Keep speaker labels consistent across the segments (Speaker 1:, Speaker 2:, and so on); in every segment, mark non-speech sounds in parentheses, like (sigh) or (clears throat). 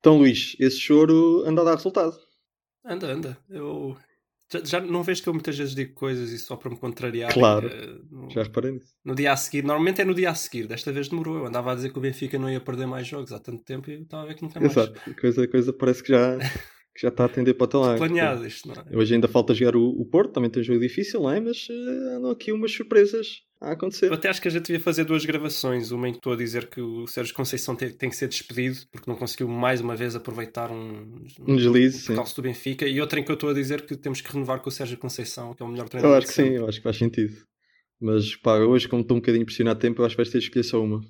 Speaker 1: Então, Luís, esse choro anda a dar resultado.
Speaker 2: Anda, anda. Eu já, já não vejo que eu muitas vezes digo coisas e só para me contrariar.
Speaker 1: Claro,
Speaker 2: eh, no,
Speaker 1: já reparei nisso.
Speaker 2: no dia a seguir, normalmente é no dia a seguir, desta vez demorou. Eu andava a dizer que o Benfica não ia perder mais jogos há tanto tempo e eu estava a ver que nunca mais.
Speaker 1: Exato, coisa, coisa parece que já, (laughs) que já está a atender para lado.
Speaker 2: Planeado isto, não é?
Speaker 1: Hoje ainda falta jogar o, o Porto, também tem um jogo difícil, não é? Mas eh, andam aqui umas surpresas a acontecer.
Speaker 2: Eu até acho que a gente devia fazer duas gravações. Uma em que estou a dizer que o Sérgio Conceição tem, tem que ser despedido porque não conseguiu mais uma vez aproveitar um,
Speaker 1: Um deslize, sim.
Speaker 2: percalço do Benfica. E outra em que eu estou a dizer que temos que renovar com o Sérgio Conceição, que é o melhor
Speaker 1: Eu
Speaker 2: treinador.
Speaker 1: acho que sim, eu acho que faz sentido. Mas pá, hoje, como estou um bocadinho pressionado de tempo, eu acho que vais ter de escolher só uma.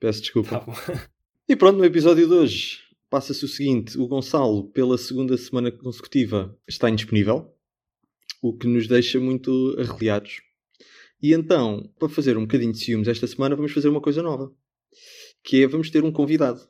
Speaker 1: Peço desculpa.
Speaker 2: Tá.
Speaker 1: E pronto, no episódio de hoje passa-se o seguinte: o Gonçalo, pela segunda semana consecutiva, está indisponível, o que nos deixa muito arreliados. E então, para fazer um bocadinho de ciúmes esta semana, vamos fazer uma coisa nova. Que é, vamos ter um convidado.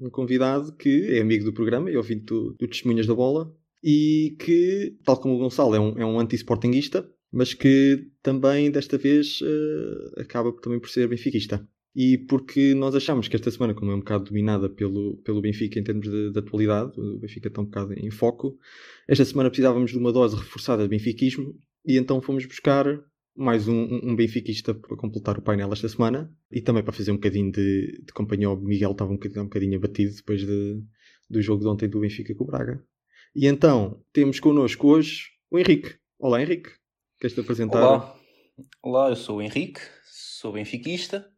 Speaker 1: Um convidado que é amigo do programa e ouvinte do, do Testemunhas da Bola e que, tal como o Gonçalo, é um, é um anti-sportinguista, mas que também, desta vez, eh, acaba também por ser benfiquista. E porque nós achamos que esta semana, como é um bocado dominada pelo, pelo Benfica em termos de, de atualidade, o Benfica está um bocado em foco, esta semana precisávamos de uma dose reforçada de benfiquismo e então fomos buscar mais um, um, benfiquista para completar o painel esta semana e também para fazer um bocadinho de, de companhia ao Miguel, estava um bocadinho, um bocadinho abatido depois de, do jogo de ontem do Benfica com o Braga. E então temos connosco hoje o Henrique. Olá Henrique, queres-te apresentar?
Speaker 3: Olá. Olá, eu sou o Henrique, sou benfiquista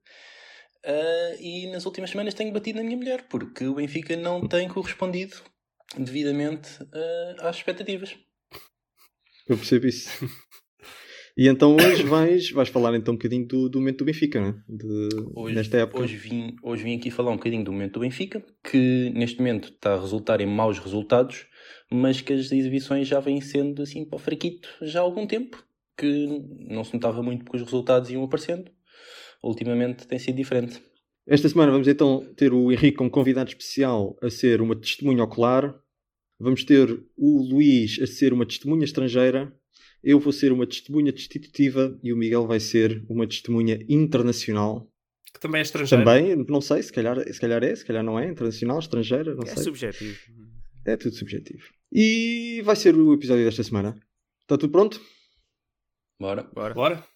Speaker 3: ah, e nas últimas semanas tenho batido na minha mulher porque o Benfica não tem correspondido devidamente ah, às expectativas.
Speaker 1: Eu percebo isso. E então hoje (coughs) vais, vais falar então um bocadinho do, do momento do Benfica, não é? De,
Speaker 3: Hoje,
Speaker 1: nesta época.
Speaker 3: hoje, vim, hoje vim aqui falar um bocadinho do momento do Benfica, que neste momento está a resultar em maus resultados, mas que as exibições já vêm sendo assim para o fraquito já há algum tempo, que não se notava muito porque os resultados iam aparecendo. Ultimamente tem sido diferente.
Speaker 1: Esta semana vamos então ter o Henrique como convidado especial a ser uma testemunha ocular. Vamos ter o Luís a ser uma testemunha estrangeira. Eu vou ser uma testemunha destitutiva e o Miguel vai ser uma testemunha internacional.
Speaker 2: Que também é estrangeiro.
Speaker 1: Também, não sei, se calhar, se calhar é, se calhar não é, internacional, estrangeira, não
Speaker 4: É
Speaker 1: sei.
Speaker 4: subjetivo.
Speaker 1: É tudo subjetivo. E vai ser o episódio desta semana. Está tudo pronto?
Speaker 3: Bora.
Speaker 4: Bora.
Speaker 2: Bora?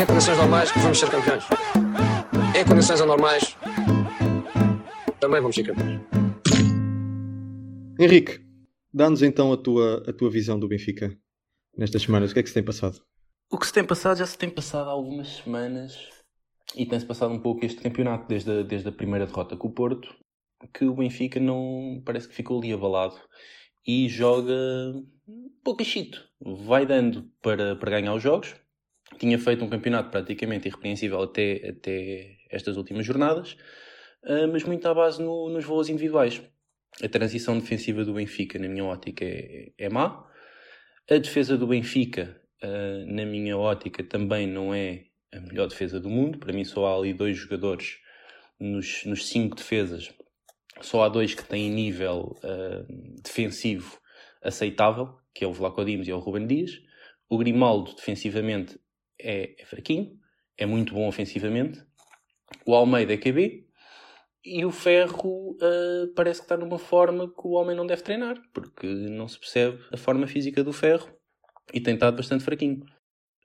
Speaker 5: Em condições normais, vamos ser campeões. Em condições anormais, também vamos ser campeões.
Speaker 1: Henrique, dá-nos então a tua, a tua visão do Benfica nestas semanas. O que é que se tem passado?
Speaker 3: O que se tem passado já se tem passado há algumas semanas e tem-se passado um pouco este campeonato desde a, desde a primeira derrota com o Porto, que o Benfica não parece que ficou ali abalado e joga pouco chito. Vai dando para, para ganhar os jogos. Tinha feito um campeonato praticamente irrepreensível até, até estas últimas jornadas, ah, mas muito à base no- nos voos individuais. A transição defensiva do Benfica, na minha ótica, é, é má. A defesa do Benfica, Uh, na minha ótica, também não é a melhor defesa do mundo. Para mim, só há ali dois jogadores nos, nos cinco defesas. Só há dois que têm nível uh, defensivo aceitável, que é o Vlaco Dimos e é o Ruben Dias. O Grimaldo, defensivamente, é, é fraquinho, é muito bom ofensivamente. O Almeida é QB. E o Ferro uh, parece que está numa forma que o homem não deve treinar, porque não se percebe a forma física do Ferro e tem estado bastante fraquinho.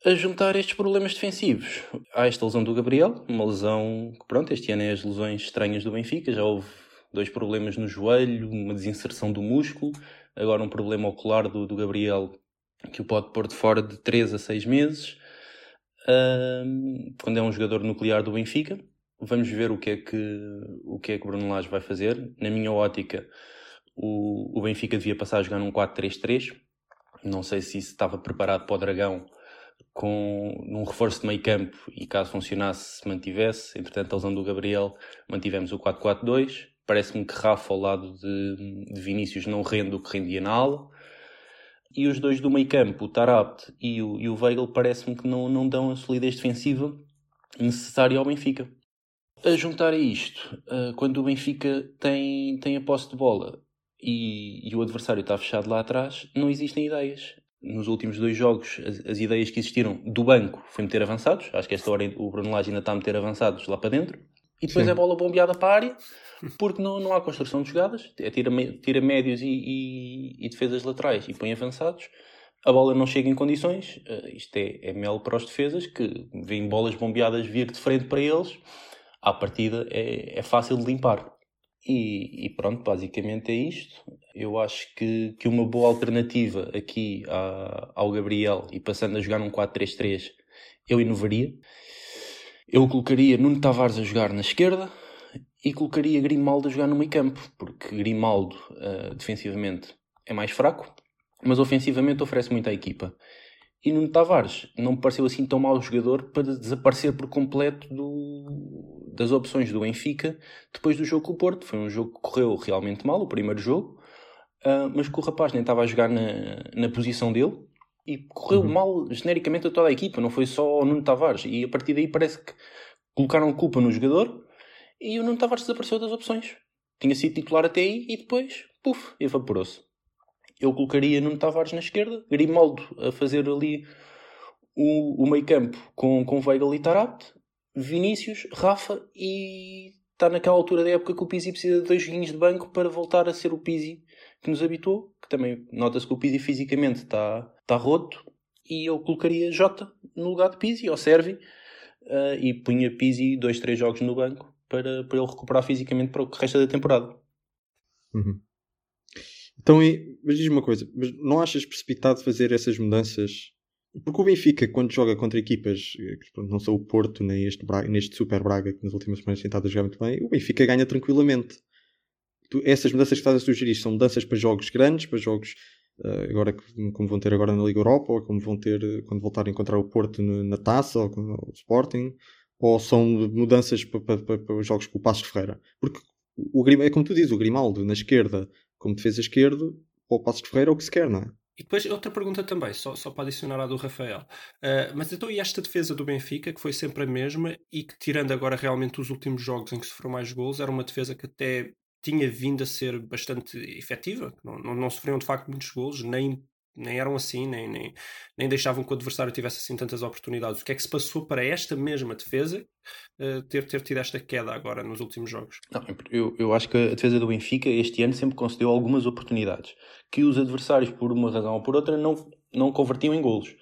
Speaker 3: A juntar estes problemas defensivos, há esta lesão do Gabriel, uma lesão que, pronto, este ano é as lesões estranhas do Benfica, já houve dois problemas no joelho, uma desinserção do músculo, agora um problema ocular do, do Gabriel que o pode pôr de fora de 3 a 6 meses, Ahm, quando é um jogador nuclear do Benfica. Vamos ver o que é que o que é que Bruno Lage vai fazer. Na minha ótica, o, o Benfica devia passar a jogar num 4-3-3, não sei se isso estava preparado para o Dragão, com num reforço de meio campo e caso funcionasse se mantivesse. Entretanto, a lesão do Gabriel, mantivemos o 4-4-2. Parece-me que Rafa ao lado de, de Vinícius não rende o que rendia na ala. E os dois do meio campo, o Tarabt e o, e o Weigl, parece-me que não, não dão a solidez defensiva necessária ao Benfica. A juntar a isto, uh, quando o Benfica tem, tem a posse de bola e, e o adversário está fechado lá atrás, não existem ideias nos últimos dois jogos, as, as, ideias que existiram do banco foi meter avançados. Acho que esta hora o Bruno Lage ainda está a meter avançados lá para dentro. E depois
Speaker 1: Sim.
Speaker 3: é bola bombeada para a área, porque não, não há construção de jogadas. É tira, tira médios e, e, e defesas laterais e põe avançados. A bola não chega em condições. Uh, isto é, é mel para os defesas que veem bolas bombeadas vir de frente para eles. À partida é, é fácil de limpar. E, e, pronto, basicamente é isto. Eu acho que, que uma boa alternativa aqui a, ao Gabriel e passando a jogar num 4-3-3, eu inovaria. Eu colocaria Nuno Tavares a jogar na esquerda e colocaria Grimaldo a jogar no meio campo, porque Grimaldo uh, defensivamente é mais fraco, mas ofensivamente oferece muito à equipa. E Nuno Tavares não me pareceu assim tão mau jogador para desaparecer por completo do, das opções do Benfica depois do jogo com o Porto. Foi um jogo que correu realmente mal, o primeiro jogo, uh, mas que o rapaz nem estava a jogar na, na posição dele e correu uhum. mal genericamente a toda a equipa, não foi só o Nuno Tavares. E a partir daí parece que colocaram culpa no jogador e o Nuno Tavares desapareceu das opções. Tinha sido titular até aí e depois, puf, evaporou-se eu colocaria Nuno Tavares na esquerda, Grimaldo a fazer ali o, o meio campo com, com Weigl e Tarabt, Vinícius, Rafa e está naquela altura da época que o Pizzi precisa de dois joguinhos de banco para voltar a ser o Pizzi que nos habituou, que também nota-se que o Pizzi fisicamente está, está roto e eu colocaria Jota no lugar de Pizzi, ou Servi, uh, e punha Pizzi dois, três jogos no banco para, para ele recuperar fisicamente para o que resta da temporada.
Speaker 1: Uhum. Então, mas diz-me uma coisa, mas não achas precipitado fazer essas mudanças? Porque o Benfica, quando joga contra equipas, que não são o Porto, nem este, Braga, neste Super Braga, que nas últimas semanas tem estado a jogar muito bem, o Benfica ganha tranquilamente. Tu, essas mudanças que estás a sugerir são mudanças para jogos grandes, para jogos agora como vão ter agora na Liga Europa, ou como vão ter quando voltarem a encontrar o Porto na Taça, ou, o Sporting, ou são mudanças para, para, para, para jogos com o Passos Ferreira? Porque o, é como tu dizes, o Grimaldo na esquerda como defesa esquerdo, ou o Passos Ferreira, ou o que se quer, não é?
Speaker 2: E depois outra pergunta também, só, só para adicionar à do Rafael. Uh, mas então e esta defesa do Benfica, que foi sempre a mesma e que, tirando agora realmente os últimos jogos em que sofreu mais gols, era uma defesa que até tinha vindo a ser bastante efetiva. Não, não, não sofriam de facto muitos gols, nem, nem eram assim, nem, nem, nem deixavam que o adversário tivesse assim tantas oportunidades. O que é que se passou para esta mesma defesa uh, ter, ter tido esta queda agora nos últimos jogos?
Speaker 3: Não, eu, eu acho que a defesa do Benfica este ano sempre concedeu algumas oportunidades que os adversários, por uma razão ou por outra, não, não convertiam em golos.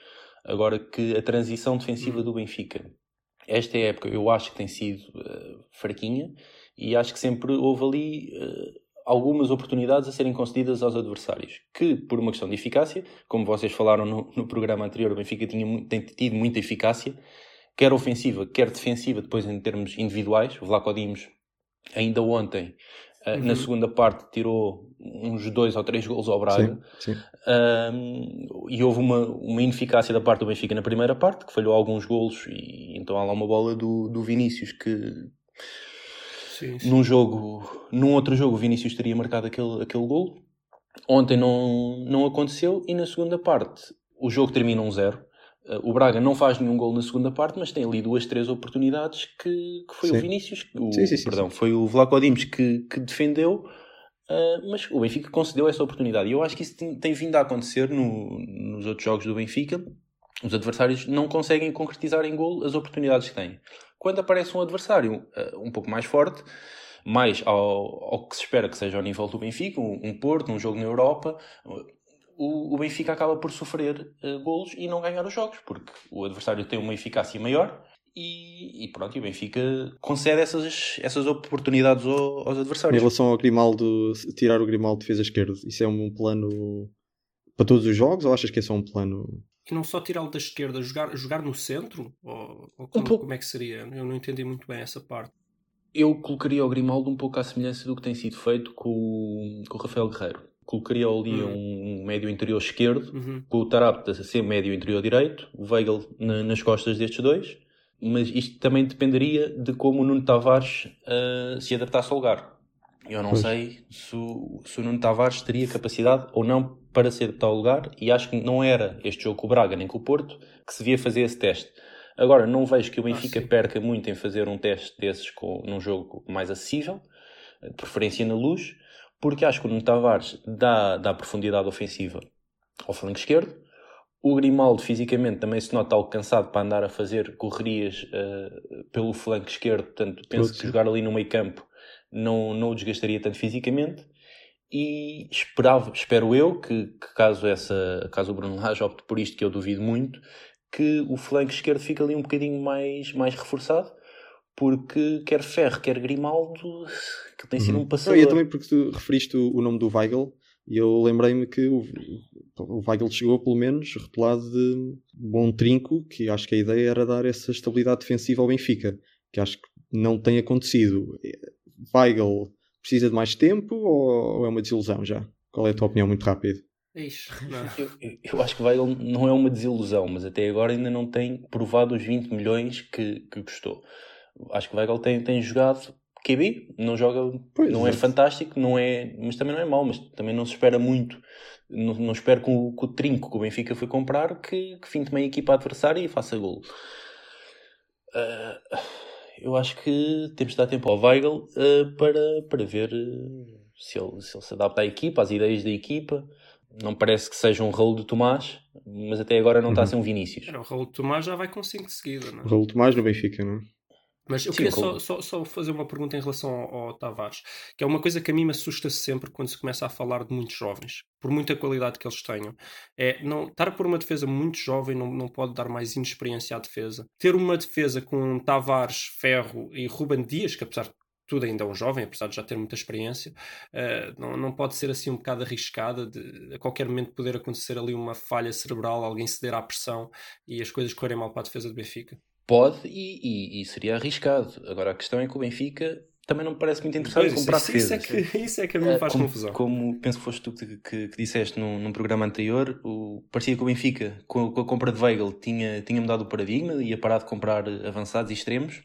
Speaker 3: Agora que a transição defensiva do Benfica, esta época, eu acho que tem sido uh, fraquinha e acho que sempre houve ali. Uh, algumas oportunidades a serem concedidas aos adversários, que por uma questão de eficácia, como vocês falaram no, no programa anterior, o Benfica tinha, tem tido muita eficácia, quer ofensiva, quer defensiva, depois em termos individuais. O Vlaco Dimos, ainda ontem, uh, uhum. na segunda parte, tirou uns dois ou três gols ao Braga.
Speaker 1: Sim, sim.
Speaker 3: Um, e houve uma, uma ineficácia da parte do Benfica na primeira parte, que falhou alguns golos, e então há lá uma bola do, do Vinícius que
Speaker 2: Sim, sim.
Speaker 3: num jogo, num outro jogo, o Vinícius teria marcado aquele, aquele gol. Ontem não, não aconteceu e na segunda parte o jogo termina 1-0. Um zero. o Braga não faz nenhum gol na segunda parte, mas tem ali duas, três oportunidades que, que foi
Speaker 1: Sim.
Speaker 3: o Vinícius, o,
Speaker 1: Sim, sim, sim,
Speaker 3: perdão, foi o Vlaco Dimos que, que defendeu, uh, mas o Benfica concedeu essa oportunidade. E eu acho que isso tem, tem vindo a acontecer no, nos outros jogos do Benfica. Os adversários não conseguem concretizar em gol as oportunidades que têm. Quando aparece um adversário uh, um pouco mais forte, mais ao, ao, que se espera que seja ao nível do Benfica, um, um Porto, um jogo na Europa, o, o Benfica acaba por sofrer uh, golos e não ganhar os jogos, porque o adversário tem uma eficácia maior e, e pronto, e o Benfica concede essas, essas oportunidades ao, aos
Speaker 1: Em
Speaker 3: adversários.
Speaker 1: relação ao Grimaldo, tirar o Grimaldo de defesa esquerda, isso é um plano para todos os jogos ou achas que é só um plano?
Speaker 2: E não só tirá-lo da esquerda, jogar, jogar no centro? Ou, ou como,
Speaker 3: pouco.
Speaker 2: como é que seria? Eu não entendi muito bem essa parte.
Speaker 3: Eu colocaria o Grimaldo um pouco à semelhança do que tem sido feito com, o- com o Rafael Guerreiro. colocaria ali
Speaker 2: Hum.
Speaker 3: um médio interior esquerdo,
Speaker 2: Uhum.
Speaker 3: com o Tarapte a ser médio interior direito, o Weigl na- nas costas destes dois, mas isto também dependeria de como o Nuno Tavares ah, se adaptasse ao lugar. Eu não
Speaker 1: Pois.
Speaker 3: sei se o, se o Nuno Tavares teria capacidade ou não para se adaptar ao lugar, e acho que não era este jogo com o Braga nem com o Porto que se devia fazer esse teste. Agora, não vejo que o Benfica
Speaker 2: sim.
Speaker 3: perca muito em fazer um teste desses com, num jogo mais acessível, de preferência na luz, porque acho que o Nuno Tavares dá, dá profundidade ofensiva ao flanco esquerdo. O Grimaldo fisicamente também se nota algo cansado para andar a fazer correrias eh, pelo flanco esquerdo, portanto penso que jogar ali no meio campo não, não o desgastaria tanto fisicamente. E esperava, espero eu que, que caso, essa, caso o Bruno Lage opte por isto, que eu duvido muito, que o flanco esquerdo fique ali um bocadinho mais, mais reforçado, porque quer Ferro, quer Grimaldo, que tem sido um
Speaker 1: Não,
Speaker 3: passador.
Speaker 1: e eu também porque tu referiste o, o nome do Weigl e eu lembrei-me que o, o Weigl chegou pelo menos rotulado de bom trinco, que acho que a ideia era dar essa estabilidade defensiva ao Benfica, que acho que não tem acontecido. Weigl precisa de mais tempo ou, é uma desilusão já? Qual é a tua opinião muito rápido?
Speaker 2: Ixi. (laughs)
Speaker 3: Eu, eu- acho que Weigl não é uma desilusão, mas até agora ainda não tem provado os 20 milhões que, que custou. Acho que Weigl tem, tem jogado QB, não joga,
Speaker 1: Pois,
Speaker 3: não é
Speaker 1: exato.
Speaker 3: fantástico, não é, mas também não é mau, mas também não se espera muito. Não, não espero com, o- com o trinco que o Benfica foi comprar que, que fim também a equipa adversária e faça golo. Ah, eu acho que temos de dar tempo ao Weigl ah, para, para ver ah, se, ele, se ele se adapta à equipa, às ideias da equipa. Não parece que seja um rolo de Tomás, mas até agora não está a ser um Vinícius.
Speaker 2: O Raul Tomás já vai com 5 de seguida, não é?
Speaker 1: Raul Tomás no Benfica, não é?
Speaker 2: Mas eu
Speaker 3: Sim,
Speaker 2: queria só, só, só fazer uma pergunta em relação ao, ao Tavares, que é uma coisa que a mim me assusta sempre quando se começa a falar de muitos jovens, por muita qualidade que eles tenham. É não estar por uma defesa muito jovem não, não pode dar mais inexperiência à defesa. Ter uma defesa com Tavares, Ferro e Ruben Dias, que apesar de tudo ainda é um jovem, apesar de já ter muita experiência, eh, não, não pode ser assim um bocado arriscada de a qualquer momento poder acontecer ali uma falha cerebral, alguém ceder à pressão e as coisas correrem mal para a defesa do Benfica.
Speaker 3: Pode e, e- e seria arriscado. Agora a questão é que o Benfica também não me parece muito interessado em
Speaker 2: Pois,
Speaker 3: comprar
Speaker 2: isso, isso, é
Speaker 3: defesas.
Speaker 2: que, (laughs) isso é que a mim me
Speaker 3: Eh,
Speaker 2: faz
Speaker 3: como,
Speaker 2: confusão.
Speaker 3: como penso que foste tu que, que- que disseste num, num programa anterior, o, parecia que o Benfica, com, com a compra de Weigl, tinha, tinha mudado o paradigma e ia parar de comprar avançados e extremos.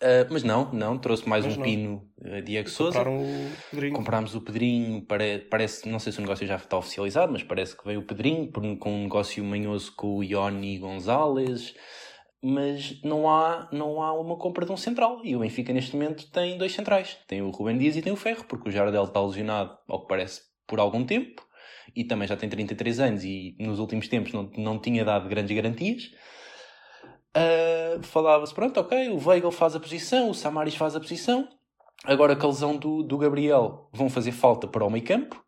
Speaker 3: Ah, mas não, não, trouxe mais
Speaker 2: Mas
Speaker 3: um
Speaker 2: não.
Speaker 3: pino a Diego Souza.
Speaker 2: O.
Speaker 3: Comprámos o Pedrinho, pare- parece, não sei se o negócio já está oficializado, mas parece que veio o Pedrinho por- com um negócio manhoso com o Ioni Gonzalez, mas não há, não há uma compra de um central. E o Benfica neste momento tem dois centrais, tem o Rubem Dias e tem o Ferro, porque o Jardel está lesionado, ao que parece, por algum tempo, e também já tem 33 anos e nos últimos tempos não, não tinha dado grandes garantias. Ah, Falava-se, pronto, ok, o Weigl faz a posição, o Samaris faz a posição, agora com a lesão do, do Gabriel vão fazer falta para o meio campo,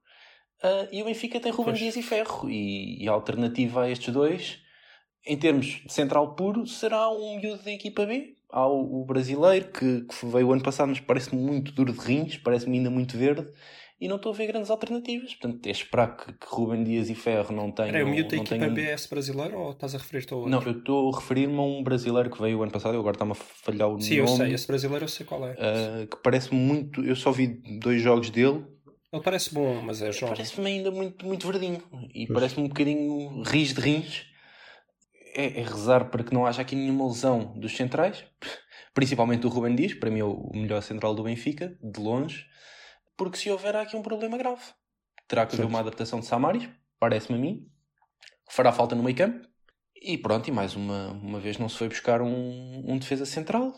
Speaker 3: ah, e o Benfica tem Ruben
Speaker 2: Pois.
Speaker 3: Dias e Ferro, e, e a alternativa a estes dois, em termos de central puro, será um miúdo da equipa B. Há o, o brasileiro, que, que veio o ano passado, mas parece-me muito duro de rins, parece-me ainda muito verde, e não estou a ver grandes alternativas. Portanto, é esperar que, que Ruben Dias e Ferro não tenham...
Speaker 2: Era o miúdo da equipa
Speaker 3: tenham-
Speaker 2: BS brasileiro ou estás a referir-te ao outro?
Speaker 3: Não, eu estou a referir-me a um brasileiro que veio o ano passado, eu agora está-me a falhar o
Speaker 2: Sim, eu
Speaker 3: nome.
Speaker 2: sei, esse brasileiro eu sei qual é.
Speaker 3: ah, que parece muito. Eu só vi dois jogos dele,
Speaker 2: Ele parece bom, mas é jovem.
Speaker 3: parece-me ainda muito, muito verdinho. E parece-me um bocadinho ris de rins. É, é rezar para que não haja aqui nenhuma lesão dos centrais, principalmente do Ruben Dias, para mim é o melhor central do Benfica, de longe, porque se houver aqui um problema grave, terá que haver uma adaptação de Samaris, parece-me a mim, fará falta no meio campo, e pronto, e mais uma, uma vez não se foi buscar um, um defesa central.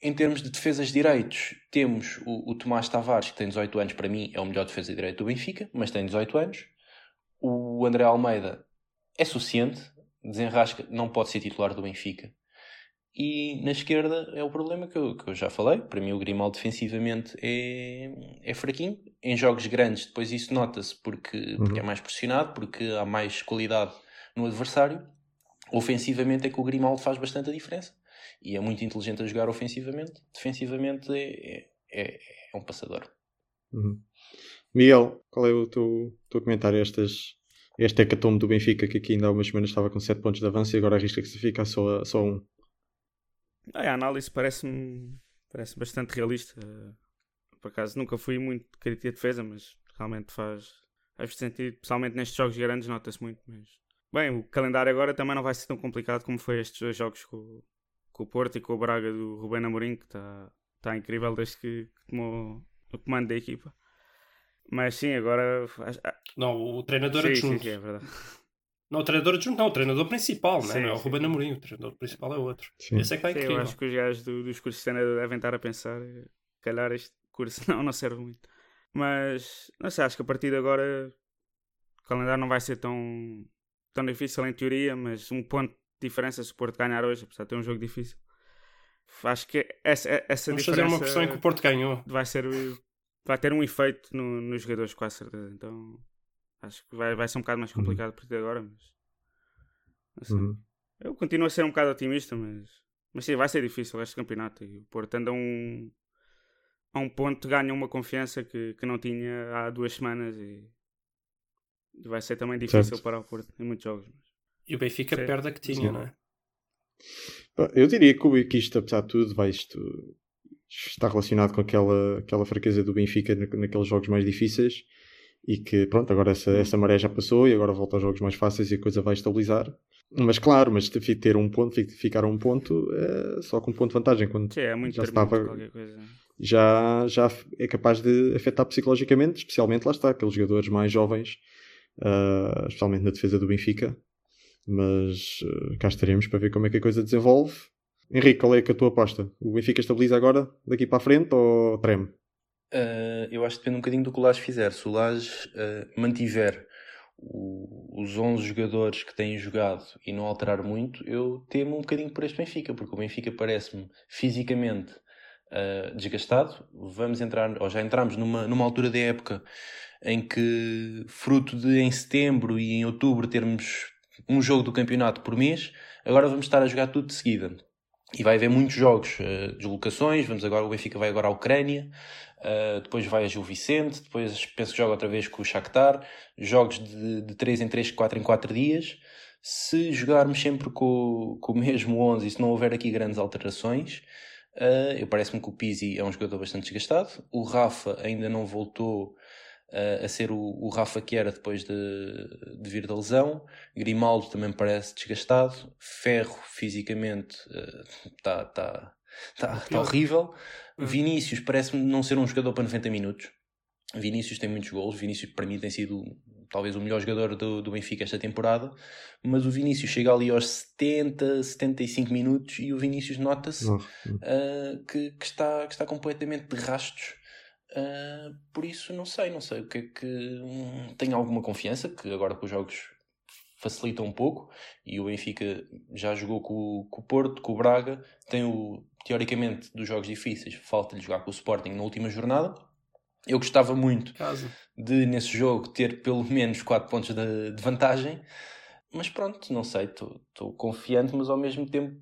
Speaker 3: Em termos de defesas de direitos, temos o, o Tomás Tavares, que tem 18 anos, para mim é o melhor defesa de direito do Benfica, mas tem 18 anos. O André Almeida é suficiente, desenrasca, não pode ser titular do Benfica. E na esquerda é o problema que eu, que eu já falei. Para mim, o Grimaldo defensivamente é, é fraquinho. Em jogos grandes, depois isso nota-se porque, porque é mais pressionado, porque há mais qualidade no adversário. Ofensivamente é que o Grimaldo faz bastante a diferença. E é muito inteligente a jogar ofensivamente. Defensivamente é, é, é um passador.
Speaker 1: Uhum. Miguel, qual é o teu, teu comentário a estas, este hecatombe do Benfica que aqui ainda há umas semanas estava com 7 pontos de avanço e agora arrisca que se fica só a, só um?
Speaker 4: Ah, a análise parece-me parece bastante realista. Eh, Por acaso nunca fui muito crítico de defesa, mas realmente faz, Faz sentido, pessoalmente nestes jogos grandes nota-se muito, mas... Bem, o calendário agora também não vai ser tão complicado como foi estes dois jogos com, com o Porto e com o Braga do Rubén Amorim, que está tá incrível desde que, que tomou o comando da equipa. Mas sim, agora... ah,
Speaker 2: Não, o treinador
Speaker 4: sim,
Speaker 2: adjunto.
Speaker 4: sim, sim, é verdade.
Speaker 2: Não, o treinador adjunto não, o treinador principal, né?
Speaker 4: Sim,
Speaker 2: não é o. Ruben Amorim, o treinador principal é outro.
Speaker 1: Sim.
Speaker 2: Esse é que está
Speaker 4: Sim,
Speaker 2: incrível.
Speaker 4: eu acho que os gajos do, dos cursos de cena devem estar a pensar, eh, calhar este curso (laughs) não, não serve muito. Mas, não sei, acho que a partir de agora o calendário não vai ser tão, tão difícil em teoria, mas um ponto de diferença se o Porto ganhar hoje, apesar de ter um jogo difícil. Acho que essa, essa
Speaker 2: Vamos fazer
Speaker 4: diferença
Speaker 2: uma versão em que o Porto ganhou.
Speaker 4: vai ser vai ter um efeito no- nos jogadores, com certeza. Então acho que vai, vai ser um bocado mais complicado a partir de agora, mas sei.
Speaker 1: Uhum.
Speaker 4: Eu continuo a ser um bocado otimista, mas, mas sim, vai ser difícil este campeonato. E o Porto anda a um, a um ponto, ganha uma confiança que, que não tinha há duas semanas e, e vai ser também difícil
Speaker 1: Certo.
Speaker 4: para o Porto em muitos jogos.
Speaker 2: E o Benfica
Speaker 4: Sim.
Speaker 2: perde a que tinha,
Speaker 1: Sim.
Speaker 2: não é?
Speaker 1: Eu diria que, o- que isto, apesar de tudo, vai isto está relacionado com aquela, aquela fraqueza do Benfica na- naqueles jogos mais difíceis e que, pronto, agora essa, essa maré já passou e agora volta aos jogos mais fáceis e a coisa vai estabilizar. Mas claro, mas te- ter um ponto, fi- ficar a um ponto, é só com um ponto de vantagem. Quando
Speaker 4: Sim, é muito
Speaker 1: já estava, já, já é capaz de afetar psicologicamente, especialmente lá está, aqueles jogadores mais jovens, ah, especialmente na defesa do Benfica. Mas ah, cá estaremos para ver como é que a coisa desenvolve. Henrique, qual é é a tua aposta? O Benfica estabiliza agora, daqui para a frente, ou treme?
Speaker 3: Uh, eu acho que depende um bocadinho do que o Laje fizer. Se o Laje uh, mantiver o- os 11 jogadores que têm jogado e não alterar muito, eu temo um bocadinho por este Benfica, porque o Benfica parece-me fisicamente uh, desgastado. Vamos entrar, ou já entramos numa, numa altura da época em que, fruto de em setembro e em outubro termos um jogo do campeonato por mês, agora vamos estar a jogar tudo de seguida. E vai haver muitos jogos, uh, deslocações, vamos agora, o Benfica vai agora à Ucrânia, Uh, depois vai a Gil Vicente, depois penso que joga outra vez com o Shakhtar, jogos de, de 3 em 3, 4 em 4 dias. Se jogarmos sempre com, com o mesmo 11 e se não houver aqui grandes alterações, uh, eu parece-me que o Pizzi é um jogador bastante desgastado. O Rafa ainda não voltou uh, a ser o, o Rafa que era depois de, de vir da lesão. Grimaldo também parece desgastado. Ferro, fisicamente, está tá, tá, tá horrível. Vinícius parece-me não ser um jogador para 90 minutos. Vinícius tem muitos gols. Vinícius, para mim, tem sido talvez o melhor jogador do, do Benfica esta temporada. Mas o Vinícius chega ali aos 70, 75 minutos e o Vinícius nota-se uh, que, que, está, que está completamente de rastos. Uh, por isso, não sei, não sei o que é que. hum, tenho alguma confiança que agora com os jogos facilitam um pouco e o Benfica já jogou com, o- com o Porto, com o Braga, tem o, teoricamente, dos jogos difíceis, falta-lhe jogar com o Sporting na última jornada. Eu gostava muito
Speaker 2: Caso.
Speaker 3: de, nesse jogo, ter pelo menos 4 pontos de, de vantagem, mas pronto, não sei, estou confiante, mas ao mesmo tempo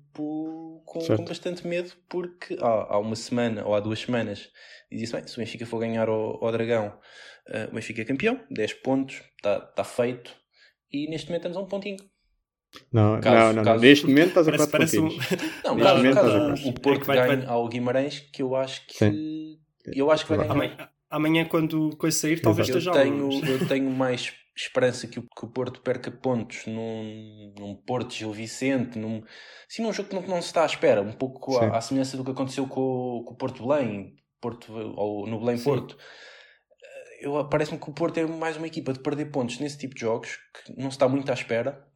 Speaker 3: com, com bastante medo, porque há, há uma semana ou há duas semanas dizia-se bem: se o Benfica for ganhar ao, ao Dragão, eh, o Benfica é campeão, 10 pontos, está tá feito, e neste momento estamos a um pontinho.
Speaker 1: Não,
Speaker 3: Caso-
Speaker 1: não, não, não.
Speaker 3: caso-
Speaker 1: Neste momento estás a
Speaker 2: Parece,
Speaker 1: 4
Speaker 2: parece um...
Speaker 1: pontinhos. (laughs)
Speaker 3: Não,
Speaker 1: Neste
Speaker 3: caso,
Speaker 1: momento
Speaker 3: caso o, o Porto
Speaker 2: É vai-
Speaker 3: ganhe
Speaker 2: vai-
Speaker 3: ao Guimarães, que eu acho que.
Speaker 1: Sim.
Speaker 3: Eu acho que vai ganhar.
Speaker 2: Amanhã, quando coisa sair, talvez
Speaker 1: Exato.
Speaker 2: esteja
Speaker 3: Eu tenho, eu (laughs) tenho mais esperança que o, que o Porto perca pontos num, num Porto Gil Vicente, num, assim, num jogo que não, não se está à espera, um pouco
Speaker 1: Sim.
Speaker 3: à, à semelhança do que aconteceu com, o- com o Porto Belém, Porto, ou no Belém
Speaker 2: Sim.
Speaker 3: Porto. Eu, parece-me que o Porto é mais uma equipa de perder pontos nesse tipo de jogos, que não se está muito à espera,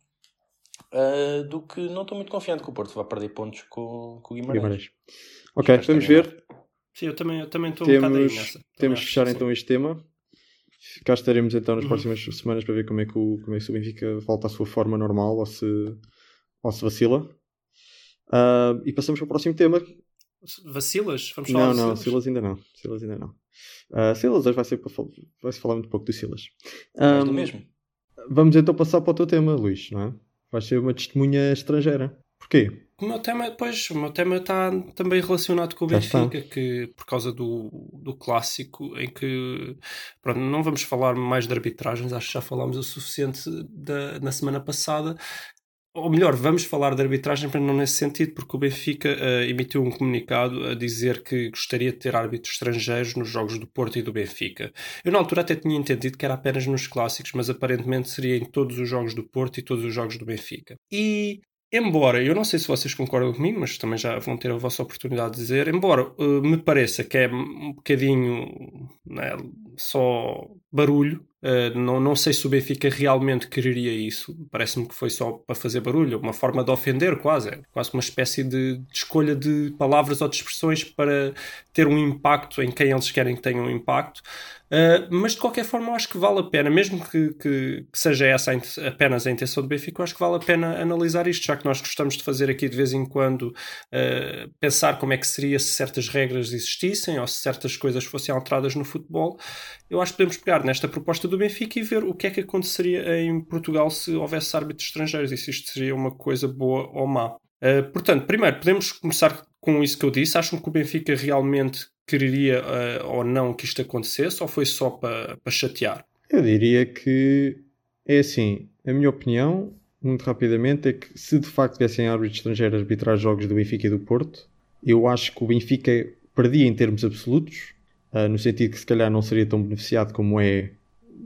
Speaker 3: ah, do que não estou muito confiante que o Porto vá perder pontos com, com o Guimarães.
Speaker 1: Guimarães. Ok, vamos ver.
Speaker 2: Sim, eu também eu também estou um bocado aí
Speaker 1: Temos,
Speaker 2: nessa.
Speaker 1: Temos que fechar
Speaker 2: sim.
Speaker 1: então este tema. Cá estaremos então nas
Speaker 2: Uhum.
Speaker 1: próximas semanas para ver como é, que o, como é que o Benfica volta à sua forma normal ou se, ou se vacila. Ah, e passamos para o próximo tema.
Speaker 2: Vacilas? Vamos falar
Speaker 1: Não, não,
Speaker 2: Silas?
Speaker 1: Silas ainda não. Silas ainda não. Ah, Silas hoje vai ser para vai se falar muito pouco do Silas.
Speaker 3: Do
Speaker 1: Ah,
Speaker 3: mesmo.
Speaker 1: Vamos então passar para o teu tema, Luís, não é? Vais ser uma testemunha estrangeira. Porquê?
Speaker 2: O meu tema, pois, o meu tema está também relacionado com o
Speaker 1: Já está.
Speaker 2: Benfica, que por causa do, do clássico, em que pronto, não vamos falar mais de arbitragens, acho que já falámos o suficiente da, na semana passada. ou melhor, vamos falar de arbitragem, mas não nesse sentido, porque o Benfica uh, emitiu um comunicado a dizer que gostaria de ter árbitros estrangeiros nos jogos do Porto e do Benfica. Eu, na altura, até tinha entendido que era apenas nos clássicos, mas aparentemente seria em todos os jogos do Porto e todos os jogos do Benfica. E Embora, eu não sei se vocês concordam comigo, mas também já vão ter a vossa oportunidade de dizer, embora uh, me pareça que é um bocadinho né, só barulho, uh, não, não sei se o Benfica realmente quereria isso, parece-me que foi só para fazer barulho, uma forma de ofender quase, é quase uma espécie de, de, escolha de palavras ou de expressões para ter um impacto em quem eles querem que tenha um impacto. Uh, mas de qualquer forma, eu acho que vale a pena, mesmo que, que, que, seja essa apenas a intenção do Benfica, eu acho que vale a pena analisar isto, já que nós gostamos de fazer aqui de vez em quando uh, pensar como é que seria se certas regras existissem ou se certas coisas fossem alteradas no futebol. Eu acho que podemos pegar nesta proposta do Benfica e ver o que é que aconteceria em Portugal se houvesse árbitros estrangeiros e se isto seria uma coisa boa ou má. Uh, portanto, primeiro, podemos começar com isso que eu disse. Acham que o Benfica realmente quereria uh, ou não que isto acontecesse ou foi só para pa chatear?
Speaker 1: Eu diria que é assim, a minha opinião, muito rapidamente, é que se de facto tivessem árbitros estrangeiros arbitrar jogos do Benfica e do Porto, eu acho que o Benfica perdia em termos absolutos, uh, no sentido que se calhar não seria tão beneficiado como é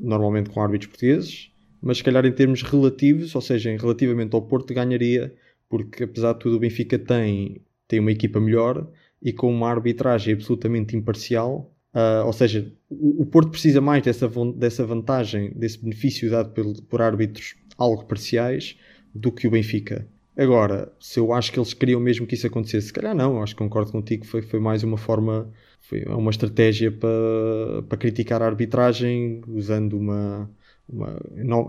Speaker 1: normalmente com árbitros portugueses, mas se calhar em termos relativos, ou seja, relativamente ao Porto, ganharia, porque apesar de tudo o Benfica tem, tem uma equipa melhor e com uma arbitragem absolutamente imparcial. Uh, ou seja, o, o, Porto precisa mais dessa, dessa vantagem, desse benefício dado por, por árbitros algo parciais do que o Benfica. Agora, se eu acho que eles queriam mesmo que isso acontecesse, se calhar não, acho que concordo contigo, foi, foi mais uma forma, foi uma estratégia para, para criticar a arbitragem usando uma, uma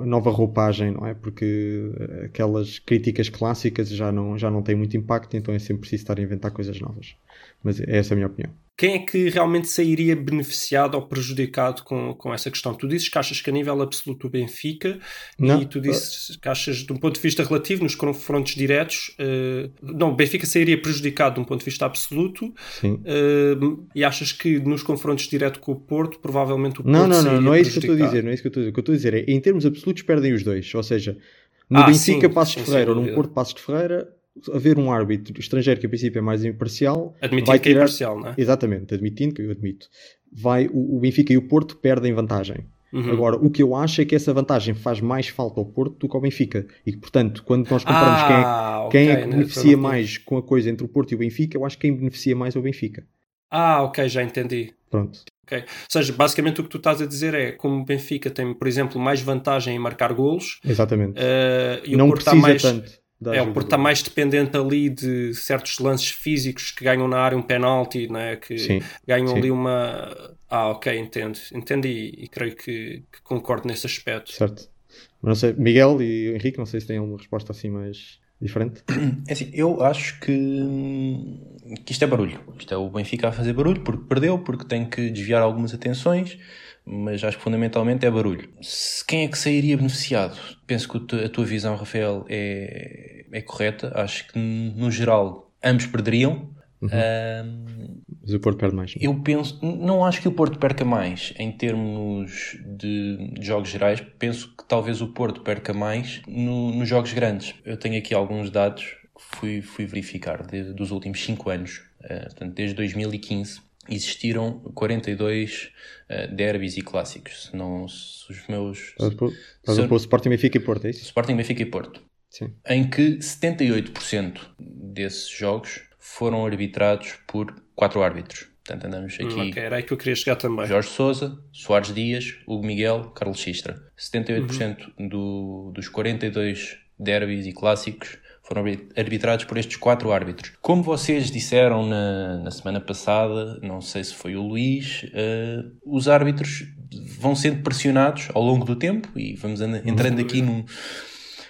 Speaker 1: nova roupagem, não é? Porque aquelas críticas clássicas já não, já não têm muito impacto, então é sempre preciso estar a inventar coisas novas. Mas essa é a minha opinião.
Speaker 2: Quem é que realmente sairia beneficiado ou prejudicado com, com essa questão? Tu dizes que achas que a nível absoluto o Benfica não. e tu dizes que achas de um ponto de vista relativo nos confrontos diretos uh, não, o Benfica sairia prejudicado de um ponto de vista absoluto
Speaker 1: Sim. Uh,
Speaker 2: e achas que nos confrontos diretos com o Porto provavelmente o Porto
Speaker 1: Não, não, não, não é isso que eu estou a dizer não é isso que eu estou a dizer o que eu estou a dizer é em termos absolutos perdem os dois, ou seja no ah, Benfica sim, Passos de Ferreira ou no Porto Passos de Ferreira haver um árbitro estrangeiro que a princípio é mais imparcial.
Speaker 2: Admitindo vai tirar... que é imparcial, não é?
Speaker 1: Exatamente, admitindo que eu admito. Vai, o, o Benfica e o Porto perdem vantagem. Uhum. Agora, o que eu acho é que essa vantagem faz mais falta ao Porto do que ao Benfica. E, portanto, quando nós comparamos ah, quem, é, quem okay, é que né? beneficia mais com a coisa entre o Porto e o Benfica, eu acho que quem beneficia mais é o Benfica.
Speaker 2: Ah, ok, já entendi.
Speaker 1: Pronto.
Speaker 2: Okay. Ou seja, basicamente o que tu estás a dizer é como o Benfica tem, por exemplo, mais vantagem em marcar golos.
Speaker 1: Exatamente.
Speaker 2: Uh, e Não o Porto precisa mais... tanto é, o Porto está mais dependente ali de certos lances físicos que ganham na área um penalti, né? que sim, ganham sim. ali uma. Ah, ok, entendo. Entendo e, e creio que, que, concordo nesse aspecto.
Speaker 1: Certo. Não sei, Miguel e Henrique, não sei se têm alguma resposta assim mais diferente. (clears throat)
Speaker 3: É assim, eu acho que, que isto é barulho. Isto é o Benfica a fazer barulho porque perdeu, porque tem que desviar algumas atenções mas acho que fundamentalmente é barulho. Quem é que sairia beneficiado? Penso que a tua visão, Rafael, é, é correta. Acho que, no geral, ambos perderiam.
Speaker 1: Uhum. Um, mas o Porto perde mais.
Speaker 3: Eu penso, não acho que o Porto perca mais em termos de, de jogos gerais. Penso que talvez o Porto perca mais no, nos jogos grandes. Eu tenho aqui alguns dados que fui, fui verificar de, dos últimos 5 anos, uh, portanto, desde 2015 existiram 42 uh, derbys e clássicos. Se não se os meus.
Speaker 1: Estás a pôr Sporting Benfica e Porto, é isso?
Speaker 3: Sporting Benfica e Porto.
Speaker 1: Sim.
Speaker 3: Em que 78% desses jogos foram arbitrados por quatro árbitros. Portanto, andamos aqui. Hum,
Speaker 2: okay, era aí que eu queria chegar também.
Speaker 3: Jorge Souza, Soares Dias, Hugo Miguel, Carlos Xistra. 78% uhum. do, dos 42 derbys e clássicos foram arbitrados por estes quatro árbitros. Como vocês disseram na, na semana passada, não sei se foi o Luís, uh, os árbitros vão sendo pressionados ao longo do tempo e vamos entrando aqui num,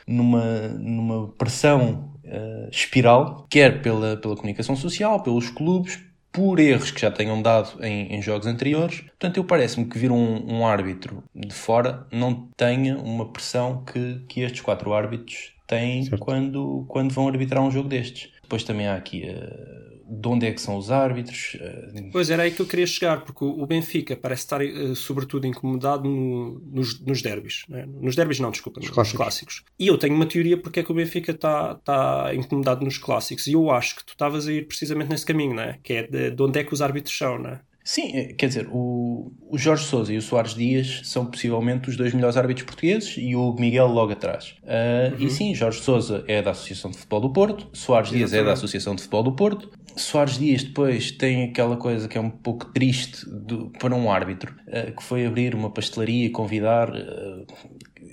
Speaker 3: numa, numa pressão uh, espiral, quer pela, pela comunicação social, pelos clubes, por erros que já tenham dado em, em jogos anteriores. Portanto, eu parece-me que vir um, um, árbitro de fora não tenha uma pressão que, que estes quatro árbitros têm quando, quando vão arbitrar um jogo destes. Depois também há aqui uh, de onde é que são os árbitros. Uh,
Speaker 2: Pois era aí que eu queria chegar, porque o Benfica parece estar eh, sobretudo incomodado no- nos, nos derbys. né? Nos derbys não, desculpa, nos
Speaker 1: clássicos.
Speaker 2: clássicos. E eu tenho uma teoria porque é que o Benfica está está incomodado nos clássicos. E eu acho que tu estavas a ir precisamente nesse caminho, né? que é de, de onde é que os árbitros são. Né?
Speaker 3: Sim, eh, quer dizer, o, o Jorge Sousa e o Soares Dias são possivelmente os dois melhores árbitros portugueses e o Miguel logo atrás. Ah, E sim, Jorge Sousa é da Associação de Futebol do Porto, Soares Dias é da
Speaker 2: Exatamente.
Speaker 3: Associação de Futebol do Porto. Soares Dias depois tem aquela coisa que é um pouco triste do- para um árbitro, ah, que foi abrir uma pastelaria e convidar, ah,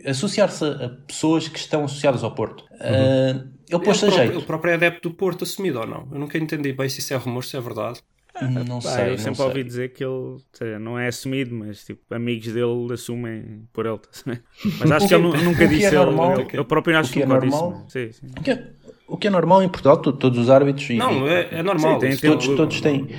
Speaker 3: associar-se a, a pessoas que estão associadas ao Porto. Ah, ele pôs-se a
Speaker 2: Ele próprio-
Speaker 3: jeito.
Speaker 2: Ele próprio é adepto do Porto assumido ou não? Eu nunca entendi bem se isso é rumor, se é verdade.
Speaker 3: Não
Speaker 4: Pá,
Speaker 3: sei,
Speaker 4: eu
Speaker 3: não
Speaker 4: sempre
Speaker 3: sei.
Speaker 4: ouvi dizer que ele seja, não é assumido, mas tipo, amigos dele assumem por ele. tá? Mas acho que ele
Speaker 3: que- o
Speaker 4: nunca
Speaker 3: que é
Speaker 4: disse. ele-
Speaker 3: normal-
Speaker 4: ele, ele próprio acho
Speaker 3: que é normal-
Speaker 4: mas- sim, sim.
Speaker 3: O que, é, o que é normal em Portugal, to- todos os árbitros.
Speaker 2: Não,
Speaker 3: e-
Speaker 2: é, é normal.
Speaker 4: Sim, tem- tem-
Speaker 3: todos, todos têm.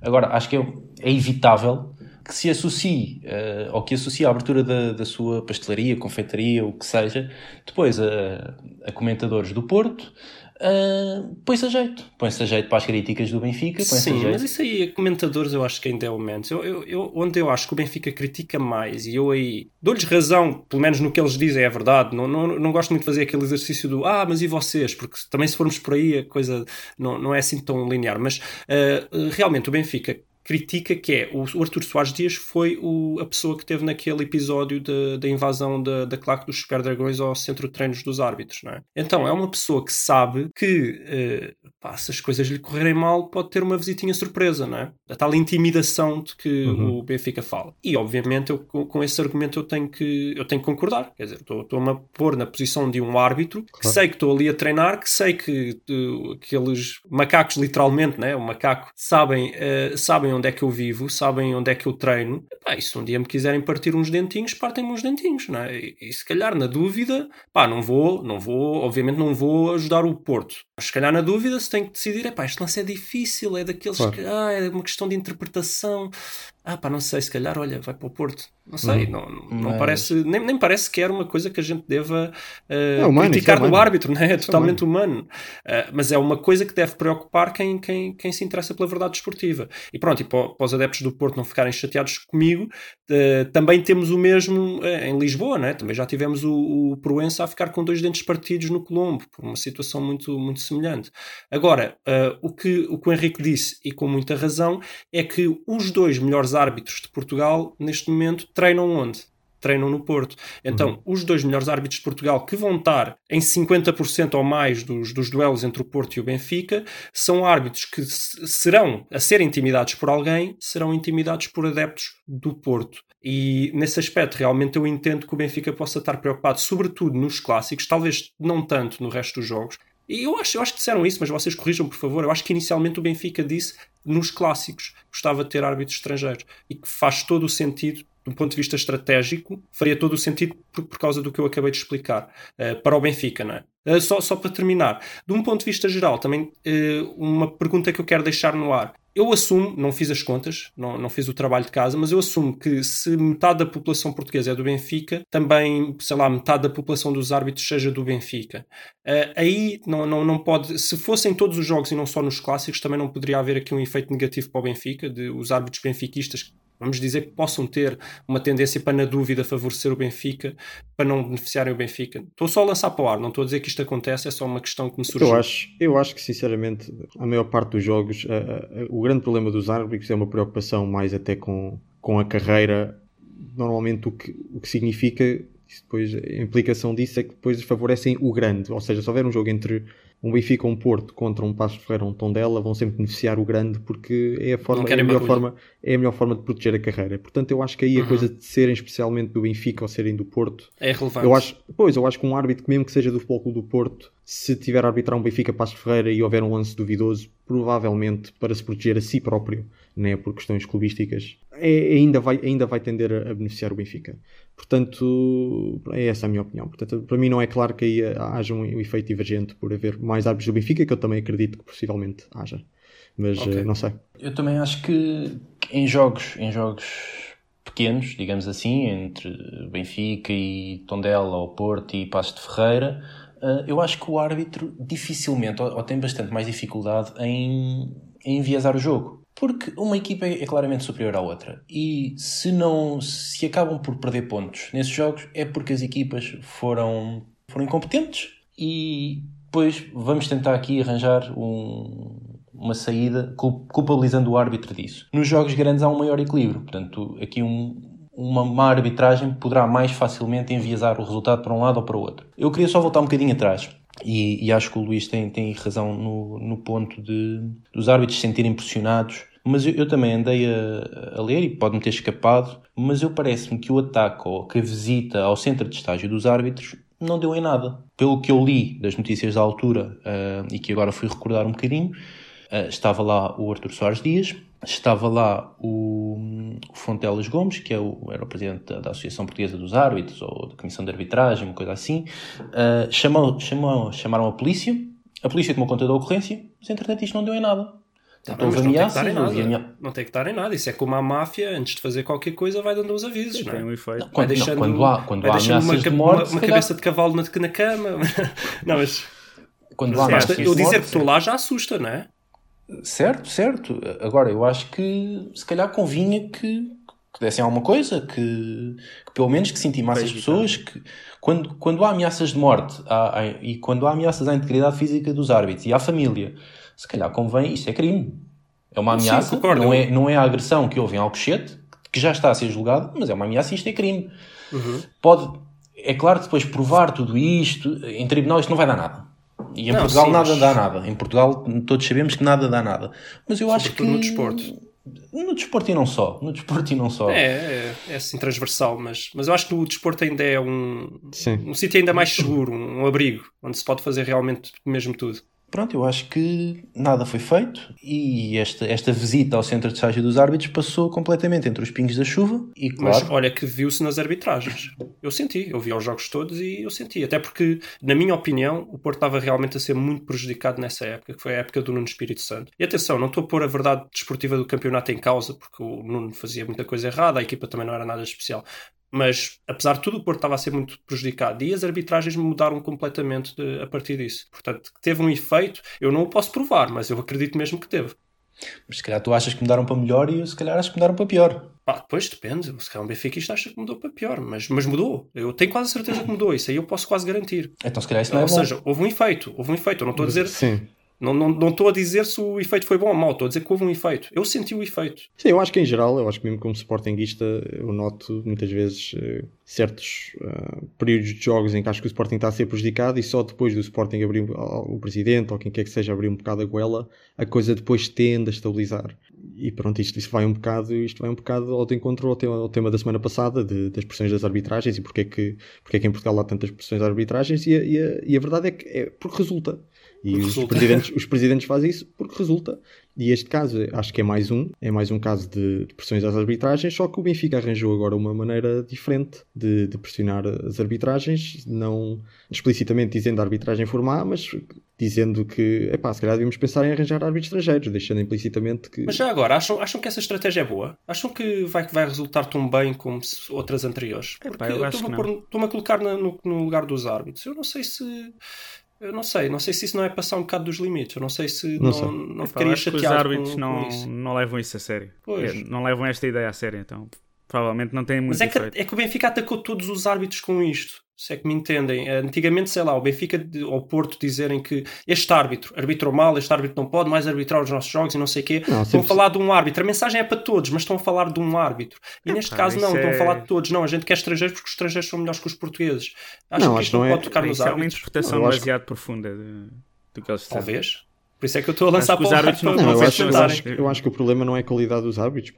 Speaker 3: Agora, acho que é, é evitável que se associe, eh, ou que associe a abertura da, da sua pastelaria, confeitaria, o que seja, depois a, a comentadores do Porto, eh, põe-se a jeito. Põe-se a jeito para as críticas do Benfica,
Speaker 2: Sim, mas isso aí, comentadores, eu acho que ainda é o menos. Eu, eu, eu- onde eu acho que o Benfica critica mais, e eu aí dou-lhes razão, pelo menos no que eles dizem, é verdade. Não, não, não gosto muito de fazer aquele exercício do ah, mas e vocês? Porque também se formos por aí a coisa não, não é assim tão linear. Mas ah, realmente o Benfica critica que é o o Artur Soares Dias foi o- a pessoa que teve naquele episódio da- invasão da, da claque dos Super Dragões ao centro de treinos dos árbitros, não é? Então é uma pessoa que sabe que eh, pá, se as coisas lhe correrem mal pode ter uma visitinha surpresa, não é? A tal intimidação de que
Speaker 1: Uhum.
Speaker 2: o Benfica fala. E obviamente eu, com, esse argumento eu tenho que, eu tenho que concordar, quer dizer, estou- estou-me a pôr na posição de um árbitro que
Speaker 1: Claro.
Speaker 2: sei que estou ali a treinar, que sei que eh, aqueles macacos literalmente, né? o macaco, sabem, eh, sabem onde é que eu vivo, sabem onde é que eu treino. Pá, e se um dia me quiserem partir uns dentinhos, partem-me uns dentinhos, não é? E, e se calhar na dúvida, pá, não vou, não vou, obviamente não vou ajudar o Porto. Mas se calhar na dúvida se tem que decidir, é pá, este lance é difícil, é daqueles
Speaker 1: Claro.
Speaker 2: que, ah, é uma questão de interpretação. Ah, pá, não sei, se calhar, olha, vai para o Porto. Não sei,
Speaker 1: Uhum.
Speaker 2: não, não
Speaker 3: Mas-
Speaker 2: parece, nem, nem parece que era uma coisa que a gente deva eh,
Speaker 1: É humano,
Speaker 2: criticar
Speaker 1: isso é
Speaker 2: do
Speaker 1: humano.
Speaker 2: árbitro, né? é
Speaker 1: é
Speaker 2: totalmente humano. Eh, mas é uma coisa que deve preocupar quem, quem, quem se interessa pela verdade desportiva. E pronto, e para, para os adeptos do Porto não ficarem chateados comigo, eh, também temos o mesmo eh, em Lisboa, né? também já tivemos o, o Proença a ficar com dois dentes partidos no Colombo, por uma situação muito, muito semelhante. Agora, eh, o, que, o que o Henrique disse, e com muita razão, é que os dois melhores árbitros de Portugal, neste momento, treinam onde? Treinam no Porto. Então, os dois melhores árbitros de Portugal que vão estar em 50% ou mais dos, dos duelos entre o Porto e o Benfica são árbitros que se- serão, a ser intimidados por alguém, serão intimidados por adeptos do Porto. E nesse aspecto, realmente, eu entendo que o Benfica possa estar preocupado, sobretudo nos clássicos, talvez não tanto no resto dos jogos. E eu acho, eu acho que disseram isso, mas vocês corrijam, por favor. Eu acho que inicialmente o Benfica disse nos clássicos gostava de ter árbitros estrangeiros e que faz todo o sentido do ponto de vista estratégico, faria todo o sentido por, por causa do que eu acabei de explicar eh, para o Benfica, não é? Eh, só, só para terminar, de um ponto de vista geral, também eh, uma pergunta que eu quero deixar no ar. Eu assumo, não fiz as contas, não, não fiz o trabalho de casa, mas eu assumo que se metade da população portuguesa é do Benfica, também, sei lá, metade da população dos árbitros seja do Benfica. Eh, aí não, não, não pode, se fossem todos os jogos e não só nos clássicos, também não poderia haver aqui um efeito negativo para o Benfica, de os árbitros benfiquistas vamos dizer que possam ter uma tendência para, na dúvida, favorecer o Benfica, para não beneficiarem o Benfica. Estou só a lançar para o ar, não estou a dizer que isto acontece, é só uma questão que me surgiu.
Speaker 1: Eu acho, eu acho que, sinceramente, a maior parte dos jogos, a- a- a- o grande problema dos árbitros é uma preocupação mais até com, com a carreira. Normalmente, o que, o que significa, depois, a implicação disso é que depois favorecem o grande. Ou seja, se houver um jogo entre um Benfica ou um Porto contra um Passo Ferreira ou um Tondela, vão sempre beneficiar o grande porque é a, forma, é, a melhor forma, é a melhor forma de proteger a carreira. Portanto, eu acho que aí a
Speaker 2: Uhum.
Speaker 1: coisa de serem especialmente do Benfica ou serem do Porto
Speaker 2: É relevante.
Speaker 1: eu acho, pois, eu acho que um árbitro, mesmo que seja do Futebol Clube do Porto, se tiver a arbitrar um Benfica Passo Ferreira e houver um lance duvidoso, provavelmente para se proteger a si próprio, né, por questões clubísticas, é- ainda, vai, ainda vai tender a, a beneficiar o Benfica. Portanto, é essa a minha opinião. Portanto, para mim não é claro que aí haja um, um efeito divergente por haver mais árbitros do Benfica, que eu também acredito que possivelmente haja. Mas eh, não sei.
Speaker 3: Eu também acho que que em jogos, em jogos pequenos, digamos assim, entre Benfica e Tondela, ou Porto e Passo de Ferreira, eh, eu acho que o árbitro dificilmente, ou, tem bastante mais dificuldade em, a enviesar o jogo. Porque uma equipa é claramente superior à outra. E se não se acabam por perder pontos nesses jogos, é porque as equipas foram, foram incompetentes. E depois vamos tentar aqui arranjar um, uma saída culpabilizando o árbitro disso. Nos jogos grandes há um maior equilíbrio. Portanto, aqui um, uma má arbitragem poderá mais facilmente enviesar o resultado para um lado ou para o outro. Eu queria só voltar um bocadinho atrás. E, e acho que o Luís tem, tem razão no, no ponto de dos árbitros se sentirem pressionados mas eu, eu também andei a, a, ler e pode-me ter escapado, mas eu parece-me que o ataque ou que a visita ao centro de estágio dos árbitros não deu em nada. Pelo que eu li das notícias da altura uh, e que agora fui recordar um bocadinho, uh, estava lá o Artur Soares Dias, estava lá o, o Gomes, que é o, era o presidente da, da, Associação Portuguesa dos Árbitros ou da Comissão de Arbitragem, uma coisa assim. Uh, chamou, chamou, chamaram a polícia, a polícia tomou conta da ocorrência, mas entretanto isto não deu em nada.
Speaker 2: Tá bem, não, ameaças, tem nada. Minha... não tem que estar em nada. Isso é como a máfia, antes de fazer qualquer coisa, vai dando uns avisos. não é? um efeito. Não,
Speaker 3: quando, vai deixando, não, quando há, quando há ameaças
Speaker 2: uma,
Speaker 3: de morte,
Speaker 2: uma, uma cabeça de cavalo na, na cama. (laughs) não, mas.
Speaker 3: Quando há ameaças
Speaker 2: eu dizer morte, que estou lá já assusta, não é?
Speaker 3: Certo, certo. Agora, eu acho que se calhar convinha que, que dessem alguma coisa, que, que pelo menos que se intimasse as pessoas que quando, quando há ameaças de morte há, há, e quando há ameaças à integridade física dos árbitros e à família, se calhar convém, isto é crime é uma ameaça, Sim, não, é, não é a agressão que houve em Alcochete, que já está a ser julgado, mas é uma ameaça e isto é crime. Uhum. Pode, é claro depois provar tudo isto, em tribunal isto não vai dar nada. E em não, Portugal sim, nada mas... dá nada. Em Portugal todos sabemos que nada dá nada. Mas eu acho que.
Speaker 2: no desporto.
Speaker 3: No desporto e não só. No desporto e não só.
Speaker 2: É, é, é assim transversal, mas, mas eu acho que o desporto ainda é um, um sítio ainda mais seguro, um, um abrigo, onde se pode fazer realmente mesmo tudo.
Speaker 3: Pronto, eu acho que nada foi feito e esta, esta visita ao centro de estágio dos árbitros passou completamente entre os pingos da chuva e claro...
Speaker 2: Mas olha que viu-se nas arbitragens. Eu senti, eu vi os jogos todos e eu senti. Até porque, na minha opinião, o Porto estava realmente a ser muito prejudicado nessa época, que foi a época do Nuno Espírito Santo. E atenção, não estou a pôr a verdade desportiva do campeonato em causa, porque o Nuno fazia muita coisa errada, a equipa também não era nada especial. Mas, apesar de tudo, o Porto estava a ser muito prejudicado e as arbitragens mudaram completamente de, a partir disso. Portanto, teve um efeito, eu não o posso provar, mas eu acredito mesmo que teve.
Speaker 3: Mas se calhar tu achas que mudaram para melhor e eu se calhar acho que mudaram para pior.
Speaker 2: Pá, depois depende. Se calhar um Benfica acha que mudou para pior, mas, mas mudou. Eu tenho quase certeza que mudou. Isso aí eu posso quase garantir.
Speaker 3: Então se calhar isso não é
Speaker 2: Ou
Speaker 3: bom.
Speaker 2: seja, houve um efeito. Houve um efeito. Eu não estou a dizer.
Speaker 1: Sim.
Speaker 2: Não, não, não estou a dizer se o efeito foi bom ou mau, estou a dizer que houve um efeito. Eu senti o efeito.
Speaker 1: Sim, eu acho que em geral, eu acho que mesmo como Sportingista, eu noto muitas vezes uh, certos uh, períodos de jogos em que acho que o Sporting está a ser prejudicado e só depois do Sporting abrir o presidente ou quem quer que seja abrir um bocado a goela, a coisa depois tende a estabilizar. E pronto, isto, isto vai um bocado, isto vai um bocado ao encontro ao tema, ao tema da semana passada, de, das pressões das arbitragens e porque é, que, porque é que em Portugal há tantas pressões das arbitragens e a, e a, e a verdade é que é porque resulta. E os presidentes, os presidentes fazem isso porque resulta. E este caso, acho que é mais um, é mais um caso de, de pressões às arbitragens, só que o Benfica arranjou agora uma maneira diferente de, de pressionar as arbitragens, não explicitamente dizendo a arbitragem formar, mas dizendo que, epá, se calhar devíamos pensar em arranjar árbitros estrangeiros, deixando implicitamente que...
Speaker 2: Mas já agora, acham, acham que essa estratégia é boa? Acham que vai, vai resultar tão bem como outras anteriores? Porque Epá, eu estou-me a colocar no, no lugar dos árbitros. Eu não sei se eu não sei, não sei se isso não é passar um bocado dos limites. Eu não sei se não, não, sei. não ficaria chateado.
Speaker 4: Os árbitros com, não, com não levam isso a sério. Pois. É, não levam esta ideia a sério, então provavelmente não tem muito
Speaker 2: Mas é que, é que o Benfica atacou todos os árbitros com isto se é que me entendem. Antigamente, sei lá, o Benfica ou o Porto dizerem que este árbitro arbitrou mal, este árbitro não pode mais arbitrar os nossos jogos e não sei o quê. Não, estão a falar de um árbitro. A mensagem é para todos, mas estão a falar de um árbitro. E é, neste pá, caso não, é... estão a falar de todos. Não, a gente quer estrangeiros porque os estrangeiros são melhores que os portugueses. Acho não, que isto não, é... pode tocar nos
Speaker 4: árbitros.
Speaker 2: É
Speaker 4: uma interpretação não, demasiado que... profunda do que eles
Speaker 2: estão Talvez. Por isso é que eu estou a lançar para
Speaker 1: os árbitros não, não eu, acho, eu, acho, eu acho que o problema não é a qualidade dos árbitros,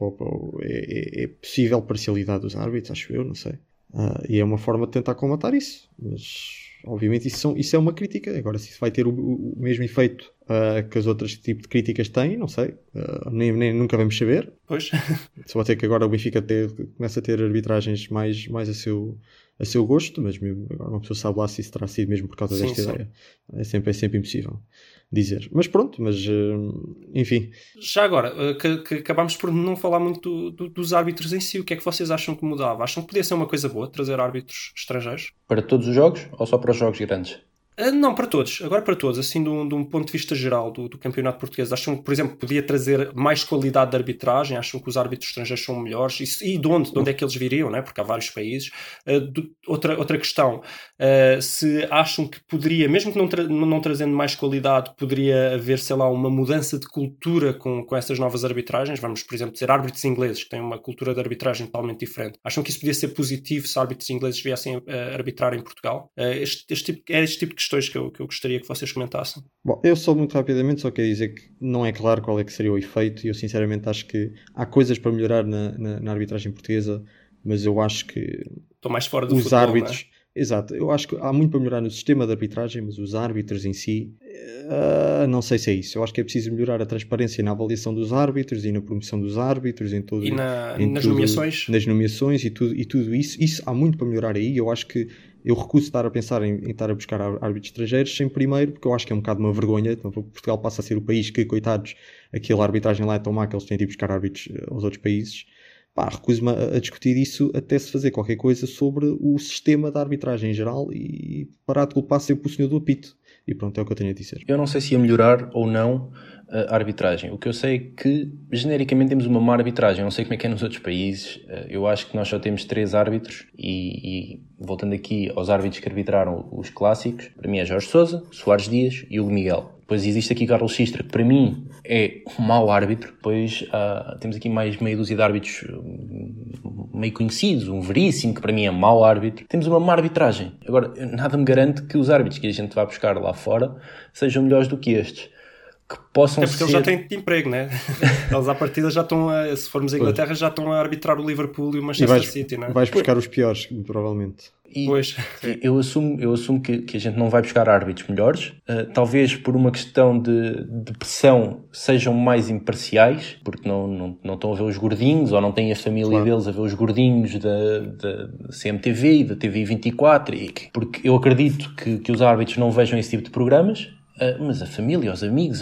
Speaker 1: é, é, é possível parcialidade dos árbitros, acho eu, não sei. Uh, e é uma forma de tentar combatar isso. Mas obviamente isso, são, isso é uma crítica. Agora, se isso vai ter o, o mesmo efeito uh, que as outras tipos de críticas têm, não sei. Uh, nem, nem, nunca vamos saber.
Speaker 2: Pois. (laughs)
Speaker 1: Só ter que agora o Benfica ter, começa a ter arbitragens mais, mais a seu a seu gosto, mas mesmo, agora uma pessoa sabe lá se isso terá sido mesmo por causa sim, desta sim. ideia. É sempre, é sempre impossível dizer. Mas pronto, mas uh, enfim.
Speaker 2: Já agora, uh, que, que, acabámos por não falar muito do, do, dos árbitros em si. O que é que vocês acham que mudava? Acham que podia ser uma coisa boa trazer árbitros estrangeiros?
Speaker 3: Para todos os jogos ou só para os jogos grandes?
Speaker 2: Ah, Não, para todos. Agora para todos, assim, de um, de um ponto de vista geral do, do campeonato português. Acham que, por exemplo, podia trazer mais qualidade de arbitragem? Acham que os árbitros estrangeiros são melhores? E, de onde? De onde é que eles viriam, né? Porque há vários países. Ah, do- outra, outra questão, ah, se acham que poderia, mesmo que não, tra- não trazendo mais qualidade, poderia haver, sei lá, uma mudança de cultura com, com essas novas arbitragens? Vamos, por exemplo, dizer árbitros ingleses, que têm uma cultura de arbitragem totalmente diferente. Acham que isso podia ser positivo se árbitros ingleses viessem a arbitrar em Portugal? Ah, este, este tipo, é este tipo de questões que eu, que eu gostaria que vocês comentassem.
Speaker 1: Bom, eu só muito rapidamente só quero dizer que não é claro qual é que seria o efeito e eu sinceramente acho que há coisas para melhorar na, na, na arbitragem portuguesa, mas eu acho que
Speaker 2: Estou mais fora do
Speaker 1: os
Speaker 2: futebol,
Speaker 1: árbitros. Exato, eu acho que há muito para melhorar no sistema de arbitragem, mas os árbitros em si, eh, não sei se é isso. Eu acho que é preciso melhorar a transparência na avaliação dos árbitros e na promoção dos árbitros, em todo,
Speaker 2: é? E na-
Speaker 1: em
Speaker 2: nas
Speaker 1: tudo-
Speaker 2: nomeações?
Speaker 1: nas nomeações e tudo, e tudo isso. Isso há muito para melhorar aí. Eu acho que eu recuso estar a pensar em, em estar a buscar árbitros estrangeiros sem primeiro, porque eu acho que é um bocado uma vergonha. Então, Portugal passa a ser o país que, coitados, aquela arbitragem lá é tão má que eles têm de ir buscar árbitros eh, aos outros países. Pá, recuso-me a, a discutir isso até se fazer qualquer coisa sobre o sistema da arbitragem em geral e parar de culpar sempre o senhor do apito. E pronto, é o que eu tenho a dizer.
Speaker 3: Eu não sei se ia melhorar ou não a arbitragem. O que eu sei é que, genericamente, temos uma má arbitragem. Eu não sei como é que é nos outros países. Eh, Eu acho que nós só temos três árbitros e, e voltando aqui aos árbitros que arbitraram os clássicos, para mim é Jorge Sousa, Soares Dias e Hugo Miguel. Depois existe aqui Carlos Sistra, que para mim é um mau árbitro. Depois ah, temos aqui mais meia dúzia de árbitros hum, meio conhecidos. Um Veríssimo, que para mim é mau árbitro. Temos uma má arbitragem. Agora, nada me garante que os árbitros que a gente vai buscar lá fora sejam melhores do que estes. Que possam
Speaker 2: É porque
Speaker 3: ser...
Speaker 2: eles já têm emprego, né? (laughs) Eles à partida já estão, a, se formos a Inglaterra, já estão a arbitrar o Liverpool e o
Speaker 1: E
Speaker 2: Manchester
Speaker 1: vais,
Speaker 2: City, né?
Speaker 1: vais buscar os piores, provavelmente.
Speaker 3: E
Speaker 2: Pois.
Speaker 3: eu assumo, eu assumo que, que a gente não vai buscar árbitros melhores, uh, talvez por uma questão de, de pressão sejam mais imparciais, porque não, não, não estão a ver os gordinhos ou não têm a família
Speaker 1: Claro.
Speaker 3: deles a ver os gordinhos da, da CMTV e da TV24, e que- porque eu acredito que, que os árbitros não vejam esse tipo de programas. Uh, mas a família, os amigos,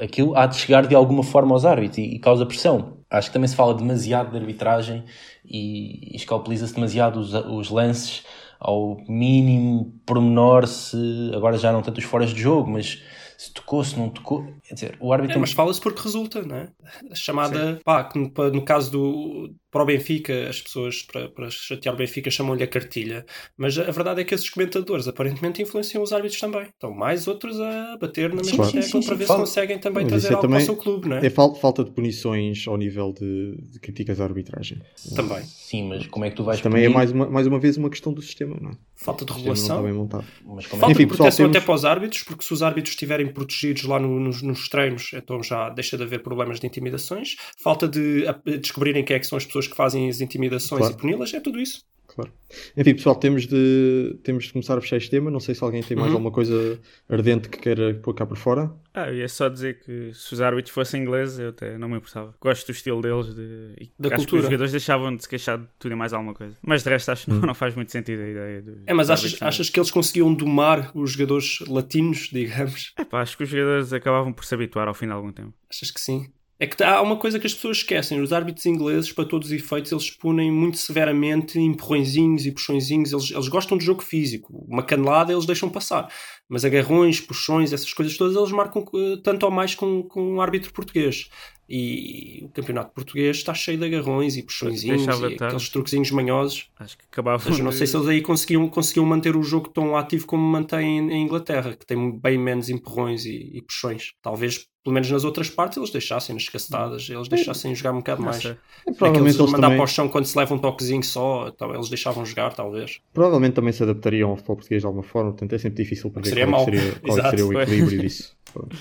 Speaker 3: aquilo há de chegar de alguma forma aos árbitros e, e causa pressão. Acho que também se fala demasiado de arbitragem e, e escalpeliza-se demasiado os, os lances ao mínimo pormenor se agora já não tanto os foras de jogo, mas se tocou, se não tocou. Quer dizer, o árbitro
Speaker 2: É, mas fala-se porque resulta, não é? A chamada, pá, no, no caso do. Para o Benfica, as pessoas, para, para chatear o Benfica, chamam-lhe a cartilha. Mas a verdade é que esses comentadores aparentemente influenciam os árbitros também. Então, mais outros a bater na mesma
Speaker 1: Claro.
Speaker 2: tecla para ver
Speaker 3: Fala-
Speaker 2: se conseguem também
Speaker 1: Mas
Speaker 2: trazer
Speaker 1: é
Speaker 2: algo
Speaker 1: também-
Speaker 2: para o seu clube, não é?
Speaker 1: É fal- falta de punições ao nível de, de críticas à arbitragem.
Speaker 2: Também.
Speaker 3: Sim, mas como é que tu vais
Speaker 1: também é
Speaker 3: punir?
Speaker 1: mais uma, mais uma vez uma questão do sistema, não é?
Speaker 2: Falta de regulação.
Speaker 1: bem montado.
Speaker 3: Mas como é
Speaker 2: Falta
Speaker 1: Enfim,
Speaker 2: de
Speaker 1: pessoal,
Speaker 2: proteção
Speaker 1: temos-
Speaker 2: até para os árbitros, porque se os árbitros estiverem protegidos lá no- nos, nos treinos, então já deixa de haver problemas de intimidações. Falta de a- descobrirem quem é que são as pessoas que fazem as intimidações
Speaker 1: Claro.
Speaker 2: e puni-las, é tudo isso.
Speaker 1: Claro. Enfim, pessoal, temos de, temos de começar a fechar este tema. Não sei se alguém tem mais
Speaker 2: Uhum.
Speaker 1: alguma coisa ardente que queira pôr cá por fora.
Speaker 4: Ah, eu ia só dizer que se os árbitros fossem ingleses, eu até não me importava. Gosto do estilo deles de... e
Speaker 2: Da
Speaker 4: acho
Speaker 2: cultura.
Speaker 4: que os jogadores deixavam de se queixar de tudo e mais alguma coisa. Mas de resto acho que não, não faz muito sentido a ideia do.
Speaker 2: É, mas achas, achas que eles conseguiam domar os jogadores latinos, (laughs) digamos?
Speaker 4: É pá, acho que os jogadores acabavam por se habituar ao fim de algum tempo.
Speaker 2: Achas que sim? É que há uma coisa que as pessoas esquecem: os árbitros ingleses, para todos os efeitos, eles punem muito severamente empurrõezinhos e puxõezinhos. Eles, eles gostam de jogo físico. Uma canelada eles deixam passar. Mas agarrões, puxões, essas coisas todas, eles marcam eh, tanto ou mais com, com um árbitro português. E o campeonato português está cheio de agarrões e puxõezinhos e
Speaker 4: estar.
Speaker 2: aqueles truquezinhos manhosos.
Speaker 4: Acho que acabavam.
Speaker 2: Mas não sei se eles aí conseguiam, conseguiam manter o jogo tão ativo como mantém em Inglaterra, que tem bem menos empurrões e, e puxões. Talvez, pelo menos nas outras partes, eles deixassem, nas cacetadas, eles deixassem jogar um bocado
Speaker 4: Não
Speaker 2: mais.
Speaker 1: É,
Speaker 2: Aqueles
Speaker 1: provavelmente, eles
Speaker 2: mandar
Speaker 1: também,
Speaker 2: para o chão quando se leva um toquezinho só, então, eles deixavam jogar, talvez.
Speaker 1: provavelmente também se adaptariam ao futebol portuguêês de alguma forma. Portanto, é sempre difícil para ver
Speaker 2: Seria
Speaker 1: qual, é seria, (laughs) qual é que
Speaker 2: Exato.
Speaker 1: seria o equilíbrio disso. (laughs) Pronto.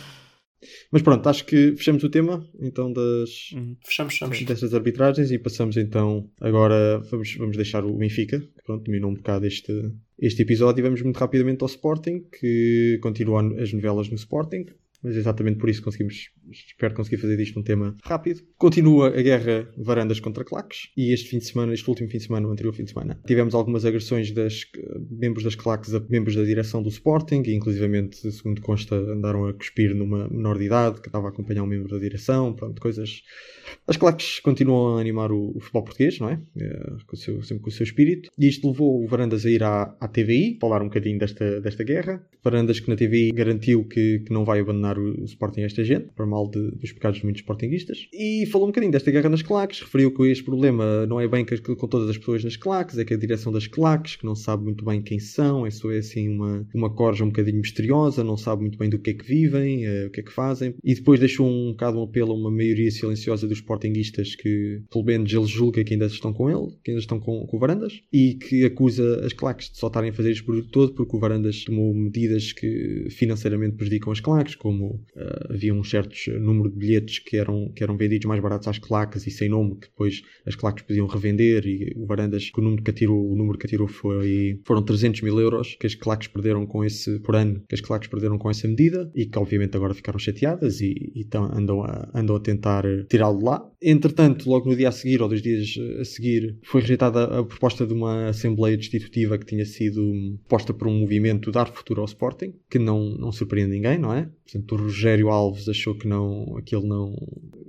Speaker 1: Mas pronto, acho que fechamos o tema então das,
Speaker 4: Uhum.
Speaker 2: Fechamos, fechamos.
Speaker 1: destas arbitragens e passamos então agora vamos, vamos deixar o Benfica que, pronto, dominou um bocado este, este episódio e vamos muito rapidamente ao Sporting que continua as novelas no Sporting mas exatamente por isso conseguimos, espero conseguir fazer disto um tema rápido. Continua a guerra varandas contra claques e este fim de semana, este último fim de semana, o anterior fim de semana, tivemos algumas agressões das membros das claques a membros da direção do Sporting e inclusivamente, segundo consta, andaram a cuspir numa menor de idade que estava a acompanhar um membro da direção, pronto, coisas... As claques continuam a animar o, o futebol português, não é? é com o seu, sempre com o seu espírito e isto levou o Varandas a ir à, à TVI, falar um bocadinho desta, desta guerra. Varandas que na TVI garantiu que, que não vai abandonar o, Sporting a esta gente, para mal de, dos pecados de muitos Sportingistas. E falou um bocadinho desta guerra nas claques, referiu que este problema não é bem com, todas as pessoas nas claques, é que a direção das claques, que não sabe muito bem quem são, isso é assim uma, uma corja um bocadinho misteriosa, não sabe muito bem do que é que vivem, uh, o que é que fazem. E depois deixou um bocado um apelo a uma maioria silenciosa dos Sportingistas que, pelo menos, ele julga que ainda estão com ele, que ainda estão com, com o Varandas, e que acusa as claques de só estarem a fazer isto por todo porque o Varandas tomou medidas que financeiramente prejudicam as claques, como uh, havia um certo número de bilhetes que eram, que eram vendidos mais baratos às claques e sem nome, que depois as claques podiam revender e o Varandas, que o número que atirou, o número que atirou foi, foram 300 mil euros que as claques perderam com esse, por ano, que as claques perderam com essa medida e que obviamente agora ficaram chateadas e, e tão, andam, a, andam a tentar tirá-lo lá. Entretanto, logo no dia a seguir ou dois dias a seguir, foi rejeitada a proposta de uma Assembleia Destitutiva que tinha sido posta por um movimento dar futuro ao Sporting, que não, não surpreende ninguém, não é? Portanto, o Rogério Alves achou que não, aquilo não,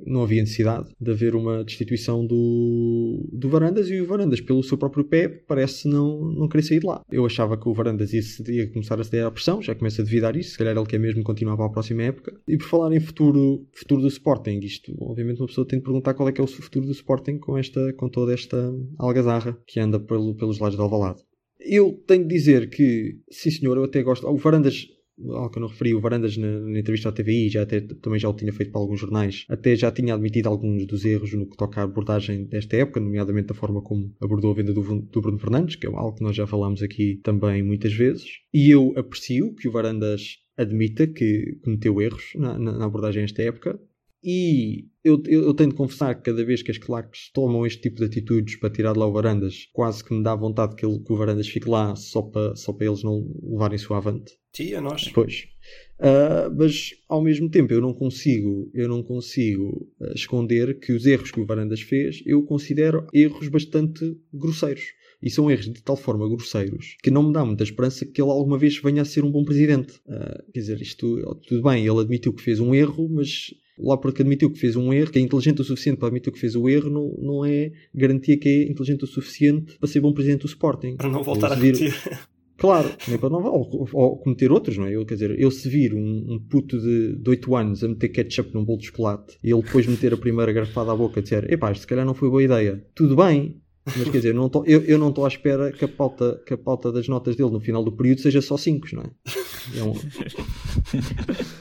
Speaker 1: não havia necessidade de haver uma destituição do, do Varandas e o Varandas, pelo seu próprio pé, parece não, não querer sair de lá. Eu achava que o Varandas ia, ia começar a ceder à pressão, já começa a devidar isso, se calhar ele quer mesmo continuar para a próxima época. E por falar em futuro, futuro do Sporting, isto, obviamente, uma pessoa tem de perguntar qual é que é o futuro do Sporting com, esta, com toda esta algazarra que anda pelo, pelos lados de Alvalade. Eu tenho de dizer que, sim senhor, eu até gosto. O Varandas algo que eu não referi, o Varandas na, na, entrevista à TVI já até, também já o tinha feito para alguns jornais, até já tinha admitido alguns dos erros no que toca à abordagem desta época, nomeadamente da forma como abordou a venda do, do Bruno Fernandes, que é algo que nós já falámos aqui também muitas vezes. E eu aprecio que o Varandas admita que cometeu erros na, na, na abordagem desta época, e eu, eu, eu, tenho de confessar que cada vez que as claques tomam este tipo de atitudes para tirar de lá o Varandas, quase que me dá vontade que, ele, que o Varandas fique lá só para, só para eles não levarem-se avante.
Speaker 2: Sim, a nós.
Speaker 1: Pois. Uh, mas ao mesmo tempo eu não consigo, eu não consigo uh, esconder que os erros que o Varandas fez eu considero erros bastante grosseiros. E são erros de tal forma grosseiros que não me dá muita esperança que ele alguma vez venha a ser um bom presidente. Uh, quer dizer, isto tudo bem, ele admitiu que fez um erro, mas lá porque admitiu que fez um erro, que é inteligente o suficiente para admitir que fez o erro, não, não é garantia que é inteligente o suficiente para ser bom presidente do Sporting.
Speaker 2: Para não voltar a repetir. (laughs)
Speaker 1: Claro, nem para não ou, ou, cometer outros, não é? Eu, quer dizer, eu se vir um, um puto de, de 8 anos a meter ketchup num bolo de chocolate e ele depois meter a primeira garfada à boca e dizer, epá, se calhar não foi boa ideia. Tudo bem, mas quer dizer, eu não estou à espera que a, pauta, que a pauta das notas dele no final do período seja só 5, não é? é um...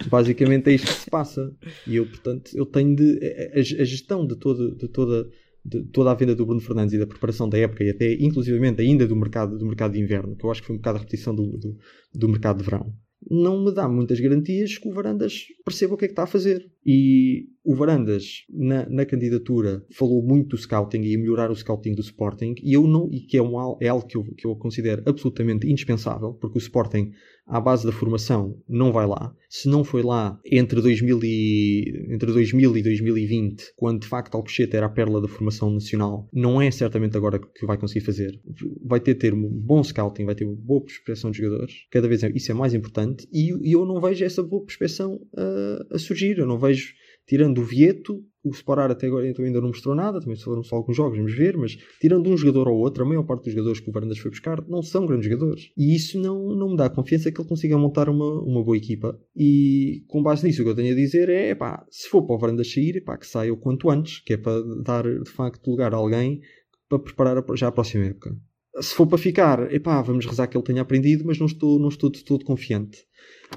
Speaker 1: Basicamente é isto que se passa. E eu, portanto, eu tenho de. A, a gestão de, todo, de toda de toda a venda do Bruno Fernandes e da preparação da época e até inclusivamente ainda do mercado, do mercado de inverno, que eu acho que foi um bocado a repetição do, do, do mercado de verão, não me dá muitas garantias que o Varandas perceba o que é que está a fazer. E o Varandas, na, na candidatura, falou muito do scouting e melhorar o scouting do Sporting, e eu não, e que é, um, é algo que eu, que eu considero absolutamente indispensável, porque o Sporting à base da formação não vai lá. Se não foi lá entre 2000 e, entre 2000 e 2020, quando de facto Alcochete era a perla da formação nacional, não é certamente agora que vai conseguir fazer. Vai ter ter um bom scouting, vai ter uma boa prospecção de jogadores. Cada vez é, isso é mais importante e, e eu não vejo essa boa prospecção a, a surgir. Eu não vejo tirando o Vieto, o Separar até agora então ainda não mostrou nada, também foram só alguns jogos, vamos ver, mas tirando um jogador ou outro, a maior parte dos jogadores que o Varandas foi buscar não são grandes jogadores. E isso não, não me dá confiança que ele consiga montar uma, uma boa equipa. E com base nisso, o que eu tenho a dizer é, pá, se for para o Varandas sair, pá, que saia o quanto antes, que é para dar de facto lugar a alguém para preparar já a próxima época. Se for para ficar, epá, vamos rezar que ele tenha aprendido, mas não estou, não estou de todo confiante.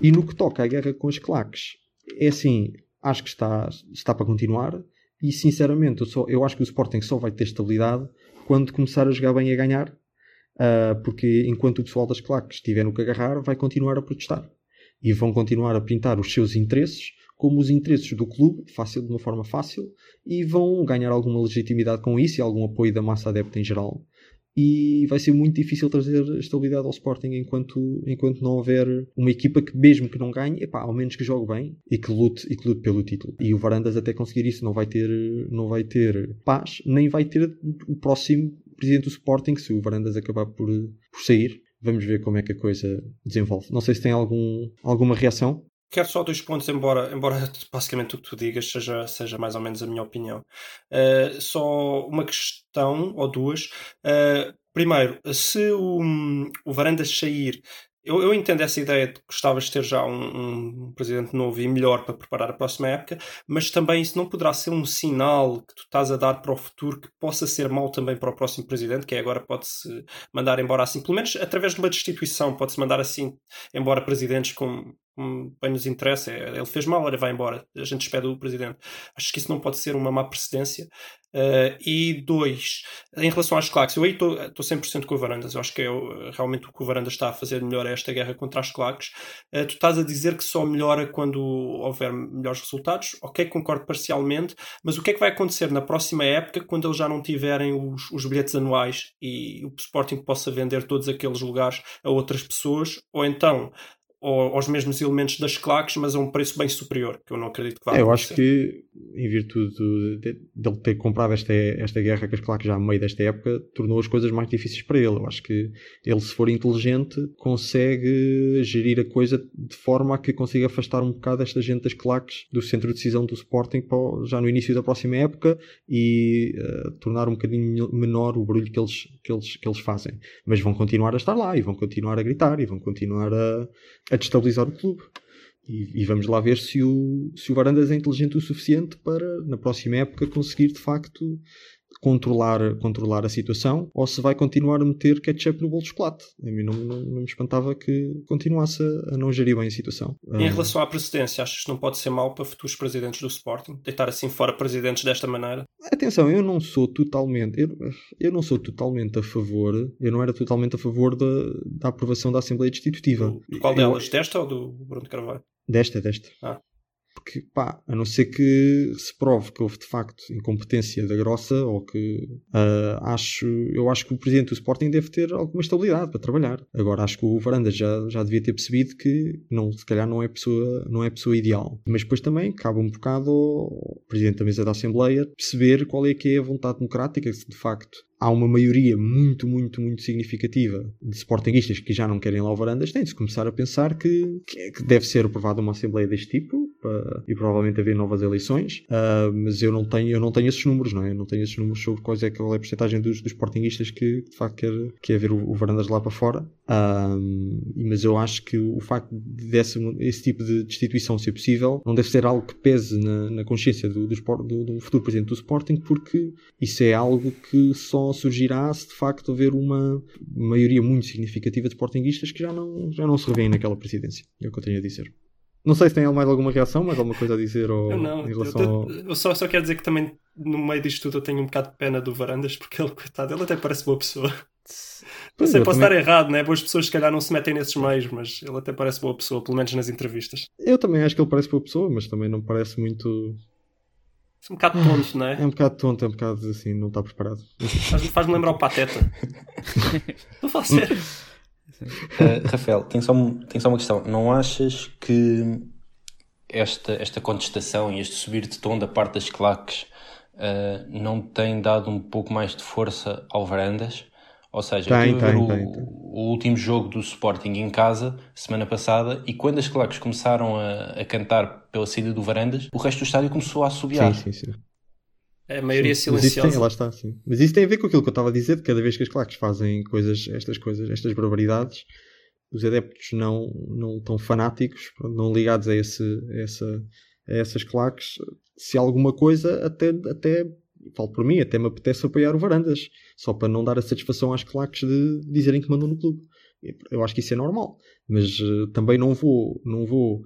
Speaker 1: E no que toca à guerra com as claques, é assim, acho que está, está para continuar e sinceramente eu, só, eu acho que o Sporting só vai ter estabilidade quando começar a jogar bem e a ganhar uh, porque enquanto o pessoal das claques estiver no que agarrar vai continuar a protestar e vão continuar a pintar os seus interesses como os interesses do clube, fácil, de uma forma fácil, e vão ganhar alguma legitimidade com isso e algum apoio da massa adepta em geral. E vai ser muito difícil trazer estabilidade ao Sporting enquanto, enquanto não houver uma equipa que, mesmo que não ganhe, epá, ao menos que jogue bem e que lute, e que lute pelo título. E o Varandas até conseguir isso não vai ter, não vai ter paz, nem vai ter o próximo presidente do Sporting, se o Varandas acabar por, por sair. Vamos ver como é que a coisa desenvolve. Não sei se tem algum, alguma reação.
Speaker 2: Quero só dois pontos, embora, embora (laughs) basicamente o que tu digas seja, seja mais ou menos a minha opinião. Uh, só uma questão, ou duas. Uh, primeiro, se o, o Varandas sair eu, eu, entendo essa ideia de que gostavas de ter já um, um, presidente novo e melhor para preparar a próxima época, mas também isso não poderá ser um sinal que tu estás a dar para o futuro que possa ser mau também para o próximo presidente, que é agora pode-se mandar embora assim, pelo menos através de uma destituição, pode-se mandar assim embora presidentes com bem nos interessa, é, ele fez mal, olha, vai embora, a gente despede o presidente. Acho que isso não pode ser uma má precedência. Uh, e dois, em relação às claques, eu aí estou 100% com o Varandas, eu acho que é realmente o que o Varandas está a fazer melhor é esta guerra contra as claques. Uh, tu estás a dizer que só melhora quando houver melhores resultados, ok, concordo parcialmente, mas o que é que vai acontecer na próxima época quando eles já não tiverem os, os bilhetes anuais e o Sporting possa vender todos aqueles lugares a outras pessoas, ou então aos mesmos elementos das claques, mas a um preço bem superior, que eu não acredito que vá
Speaker 1: é, Eu acho que, em virtude de, de ele ter comprado esta, esta guerra com as claques já no meio desta época, tornou as coisas mais difíceis para ele. Eu acho que ele, se for inteligente, consegue gerir a coisa de forma a que consiga afastar um bocado esta gente das claques do centro de decisão do Sporting para, já no início da próxima época e uh, tornar um bocadinho menor o barulho que eles, que, eles, que eles fazem. Mas vão continuar a estar lá e vão continuar a gritar e vão continuar a a destabilizar o clube. E, e, vamos lá ver se o, se o Varandas é inteligente o suficiente para, na próxima época, conseguir de facto controlar, controlar a situação ou se vai continuar a meter ketchup no bolo de chocolate. A mim não, não, não me espantava que continuasse a, a, não gerir bem a situação.
Speaker 2: Em relação à presidência, achas que não pode ser mau para futuros presidentes do Sporting? Deitar assim fora presidentes desta maneira?
Speaker 1: Atenção, eu não sou totalmente eu, eu não sou totalmente a favor, eu não era totalmente a favor da, da aprovação da Assembleia Destitutiva.
Speaker 2: De qual delas? Eu, desta ou do Bruno Carvalho?
Speaker 1: Desta, desta.
Speaker 2: Ah
Speaker 1: porque, pá, a não ser que se prove que houve de facto incompetência da grossa ou que uh, acho, eu acho que o presidente do Sporting deve ter alguma estabilidade para trabalhar. Agora acho que o Varanda já, já devia ter percebido que não, se calhar não é pessoa, não é pessoa ideal. Mas depois também cabe um bocado ao presidente da mesa da Assembleia perceber qual é que é a vontade democrática, se de facto há uma maioria muito, muito, muito significativa de sportinguistas que já não querem lá o Varandas, tem de se começar a pensar que, que deve ser aprovada uma Assembleia deste tipo uh, e provavelmente haver novas eleições, uh, mas eu não tenho, eu não tenho esses números, não é? Eu não tenho esses números sobre quais é, qual é a porcentagem dos, dos sportinguistas que de facto quer, quer ver o, o Varandas lá para fora. Um, mas eu acho que o facto desse esse tipo de destituição ser possível não deve ser algo que pese na, na consciência do, do, do, do, futuro presidente do Sporting, porque isso é algo que só surgirá se de facto houver uma maioria muito significativa de Sportingistas que já não, já não se revêem naquela presidência. É o que eu tenho a dizer. Não sei se tem mais alguma reação, mais alguma coisa a dizer ou,
Speaker 2: não, em relação eu, ao... eu só, só quero dizer que também no meio disto tudo eu tenho um bocado de pena do Varandas porque ele, coitado, ele até parece boa pessoa. Não sei, posso também... estar errado, né? Boas pessoas se calhar não se metem nesses meios, mas ele até parece boa pessoa, pelo menos nas entrevistas.
Speaker 1: Eu também acho que ele parece boa pessoa, mas também não parece muito.
Speaker 2: É um bocado tonto, não é?
Speaker 1: É um bocado tonto, é um bocado assim, não está preparado.
Speaker 2: Faz-me faz lembrar o Pateta. (laughs) não faz sério.
Speaker 3: Uh, Rafael, tem só, tem só uma questão. Não achas que esta, esta contestação e este subir de tom da parte das claques uh, não tem dado um pouco mais de força ao Varandas? Ou seja, tem, tem, o, tem, o, último jogo do Sporting em casa, semana passada, e quando as claques começaram a, a, cantar pela saída do Varandas, o resto do estádio começou a assobiar.
Speaker 1: Sim, sim, sim.
Speaker 2: É a maioria sim, silenciosa.
Speaker 1: Mas isso, tem, lá está, sim. mas isso tem a ver com aquilo que eu estava a dizer, de cada vez que as claques fazem coisas, estas coisas, estas barbaridades, os adeptos não, não tão fanáticos, não ligados a, esse, a, essa, a essas claques, se alguma coisa até, até falo por mim, até me apetece apoiar o Varandas, só para não dar a satisfação às claques de dizerem que mandam no clube. Eu acho que isso é normal, mas uh, também não vou, não vou.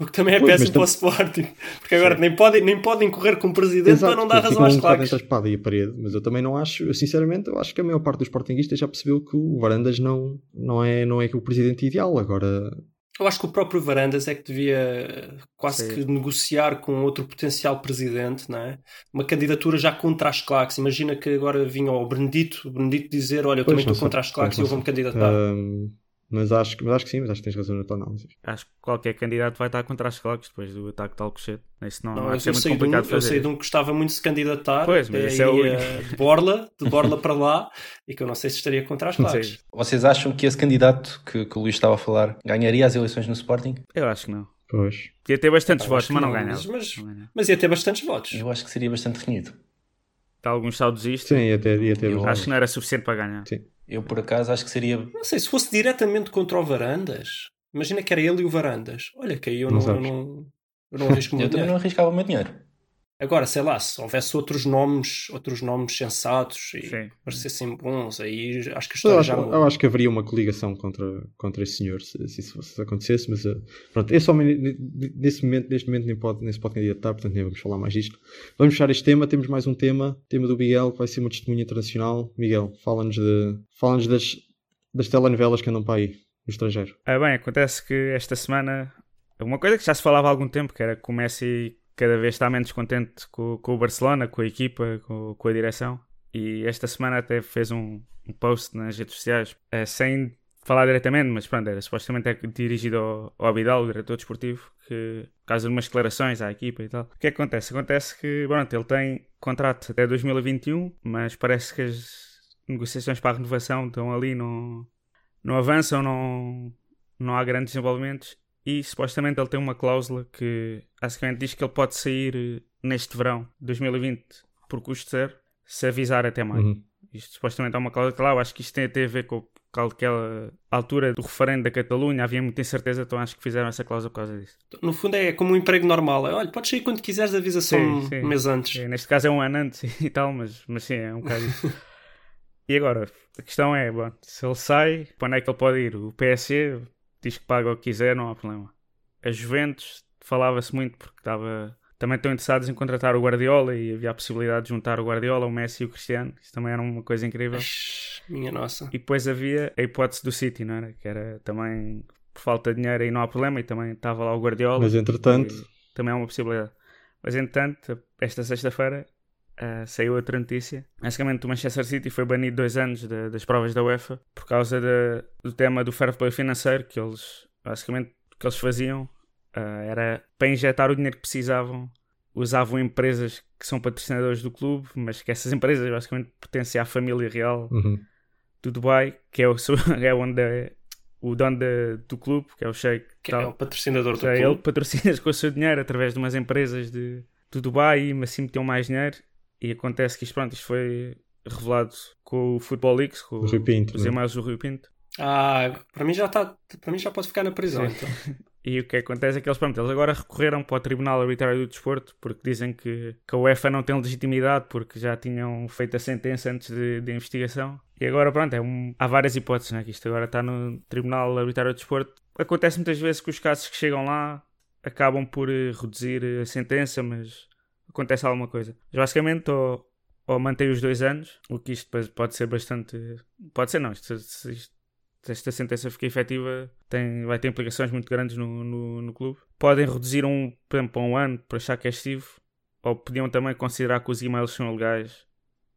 Speaker 2: O que também é pois, péssimo para o Sporting, porque agora nem podem, nem podem correr com o presidente Exato, para não dar razão às um claques.
Speaker 1: a espada e a parede, mas eu também não acho, eu, sinceramente, eu acho que a maior parte dos Sportingistas já percebeu que o Varandas não, não, é, não é o presidente ideal. Agora,
Speaker 2: Eu acho que o próprio Varandas é que devia quase
Speaker 4: Sim.
Speaker 2: que negociar com outro potencial presidente, não é? Uma candidatura já contra as claques. Imagina que agora vinha o Benedito, o Benedito dizer: Olha, eu
Speaker 1: Pois,
Speaker 2: também estou contra as claques e eu vou-me candidatar.
Speaker 1: Ahm, mas, acho, que- mas acho que sim, mas acho que tens razão na tua análise.
Speaker 4: Acho que qualquer candidato vai estar contra as claques depois do ataque de Alcochete. Isso não,
Speaker 2: Não,
Speaker 4: vai ser
Speaker 2: eu
Speaker 4: muito
Speaker 2: sei de um,
Speaker 4: complicado de
Speaker 2: eu
Speaker 4: fazer.
Speaker 2: sei de um que gostava muito de se candidatar,
Speaker 4: Pois, mas
Speaker 2: até
Speaker 4: esse é o
Speaker 2: iria de Borla, de Borla para lá, e que eu não sei se estaria contra as claques.
Speaker 3: Vocês acham que esse candidato que, que o Luís estava a falar ganharia as eleições no Sporting?
Speaker 4: Eu acho que não.
Speaker 1: Pois.
Speaker 4: Ia ter bastantes
Speaker 2: Eu
Speaker 4: votos, mas não
Speaker 2: não,
Speaker 4: ganhava.
Speaker 2: mas- mas-. Mas ia ter bastantes votos.
Speaker 3: Eu acho que seria bastante renhido.
Speaker 4: Há alguns saudosistas.
Speaker 1: Sim, ia ter, ia ter
Speaker 3: Eu
Speaker 4: Acho que não era suficiente para ganhar.
Speaker 1: Sim.
Speaker 3: Eu, por acaso, acho que seria.
Speaker 2: Não sei, se fosse diretamente contra o Varandas, imagina que era ele e o Varandas. Olha, que aí eu não,
Speaker 1: Não
Speaker 2: eu não, eu não arrisco o (laughs) meu
Speaker 3: Eu também não arriscava o meu dinheiro.
Speaker 2: Agora, sei lá, se houvesse outros nomes, outros nomes sensatos e
Speaker 4: Sim.
Speaker 2: parecessem bons, aí acho que a
Speaker 1: Eu
Speaker 2: história
Speaker 1: acho,
Speaker 2: já
Speaker 1: eu acho que haveria uma coligação contra, contra esse senhor se, se isso acontecesse, mas eh, pronto, esse homem ne- ne- nesse momento, neste momento nem pode, nem se pode candidatar, portanto nem vamos falar mais disto. Vamos fechar este tema, temos mais um tema, tema do Miguel, que vai ser uma testemunha internacional. Miguel, fala-nos de, fala das, das telenovelas que andam para aí, no estrangeiro.
Speaker 4: Ah, bem, acontece que esta semana uma coisa que já se falava há algum tempo, que era que o Messi cada vez está menos contente com, com o Barcelona, com a equipa, com, com a direção. E esta semana até fez um, um post nas redes sociais, eh, sem falar diretamente, mas pronto, era supostamente é dirigido ao, ao Abidal, o diretor desportivo, que por causa de umas declarações à equipa e tal. O que é que acontece? Acontece que, pronto, ele tem contrato até 2021, mas parece que as negociações para a renovação estão ali, não, não avançam, não, não há grandes desenvolvimentos e supostamente ele tem uma cláusula que basicamente diz que ele pode sair eh, neste verão de 2020 por custo zero se avisar até maio.
Speaker 1: Uhum.
Speaker 4: Isto supostamente é uma cláusula que lá, eu acho que isto tem a ter a ver com aquela altura do referendo da Catalunha, havia muita incerteza, então acho que fizeram essa cláusula por causa disso.
Speaker 2: No fundo é como um emprego normal. É, olha, podes sair quando quiseres, avisa só um
Speaker 4: sim.
Speaker 2: mês antes.
Speaker 4: É, neste caso é um ano antes (laughs) e tal, mas, mas sim, é um bocado isso. (laughs) e agora, a questão é, bom, se ele sai, para onde é que ele pode ir? O PSG diz que paga o que quiser, não há problema. A Juventus, falava-se muito porque estava... Também estão interessados em contratar o Guardiola e havia a possibilidade de juntar o Guardiola, o Messi e o Cristiano. Isso também era uma coisa incrível.
Speaker 2: Ixi, Minha nossa.
Speaker 4: E depois havia a hipótese do City, não era? Que era também por falta de dinheiro aí não há problema e também estava lá o Guardiola.
Speaker 1: Mas entretanto,
Speaker 4: também é uma possibilidade. Mas entretanto, esta sexta-feira ah, saiu outra notícia. Basicamente, o Manchester City foi banido dois anos da- das provas da UEFA por causa da- do tema do fair play financeiro que eles, basicamente, o que eles faziam ah, era para injetar o dinheiro que precisavam. Usavam empresas que são patrocinadores do clube, mas que essas empresas basicamente pertencem à família real
Speaker 1: uhum.
Speaker 4: do Dubai, que é, o, (laughs) é onde é o dono da- do clube, que é o Sheikh.
Speaker 2: Que
Speaker 4: tal.
Speaker 2: é o patrocinador do
Speaker 4: ele
Speaker 2: clube.
Speaker 4: patrocina (laughs) com o seu dinheiro através de umas empresas de, do Dubai, mas assim metiam mais dinheiro. E acontece que isto, pronto, isto foi revelado com o Football Leaks, com
Speaker 1: O Rui Pinto,
Speaker 4: os
Speaker 1: né?
Speaker 4: e-mails do Rui Pinto.
Speaker 2: Ah, para mim já está. Para mim já pode ficar na prisão. Então. (laughs)
Speaker 4: E o que acontece é que eles, pronto, eles agora recorreram para o Tribunal Arbitrário do Desporto porque dizem que, que a UEFA não tem legitimidade porque já tinham feito a sentença antes de, de investigação. E agora, pronto, é um- há várias hipóteses, né? Que isto agora está no Tribunal Arbitrário do Desporto. Acontece muitas vezes que os casos que chegam lá acabam por eh, reduzir a sentença, mas acontece alguma coisa. Mas basicamente, ou, ou mantém os dois anos, o que isto pode ser bastante. Pode ser, não. Isto, se isto- esta sentença fica efetiva, tem, vai ter implicações muito grandes no, no, no clube. Podem reduzir um, por exemplo, para um ano, por achar que é excessivo, ou podiam também considerar que os e-mails são legais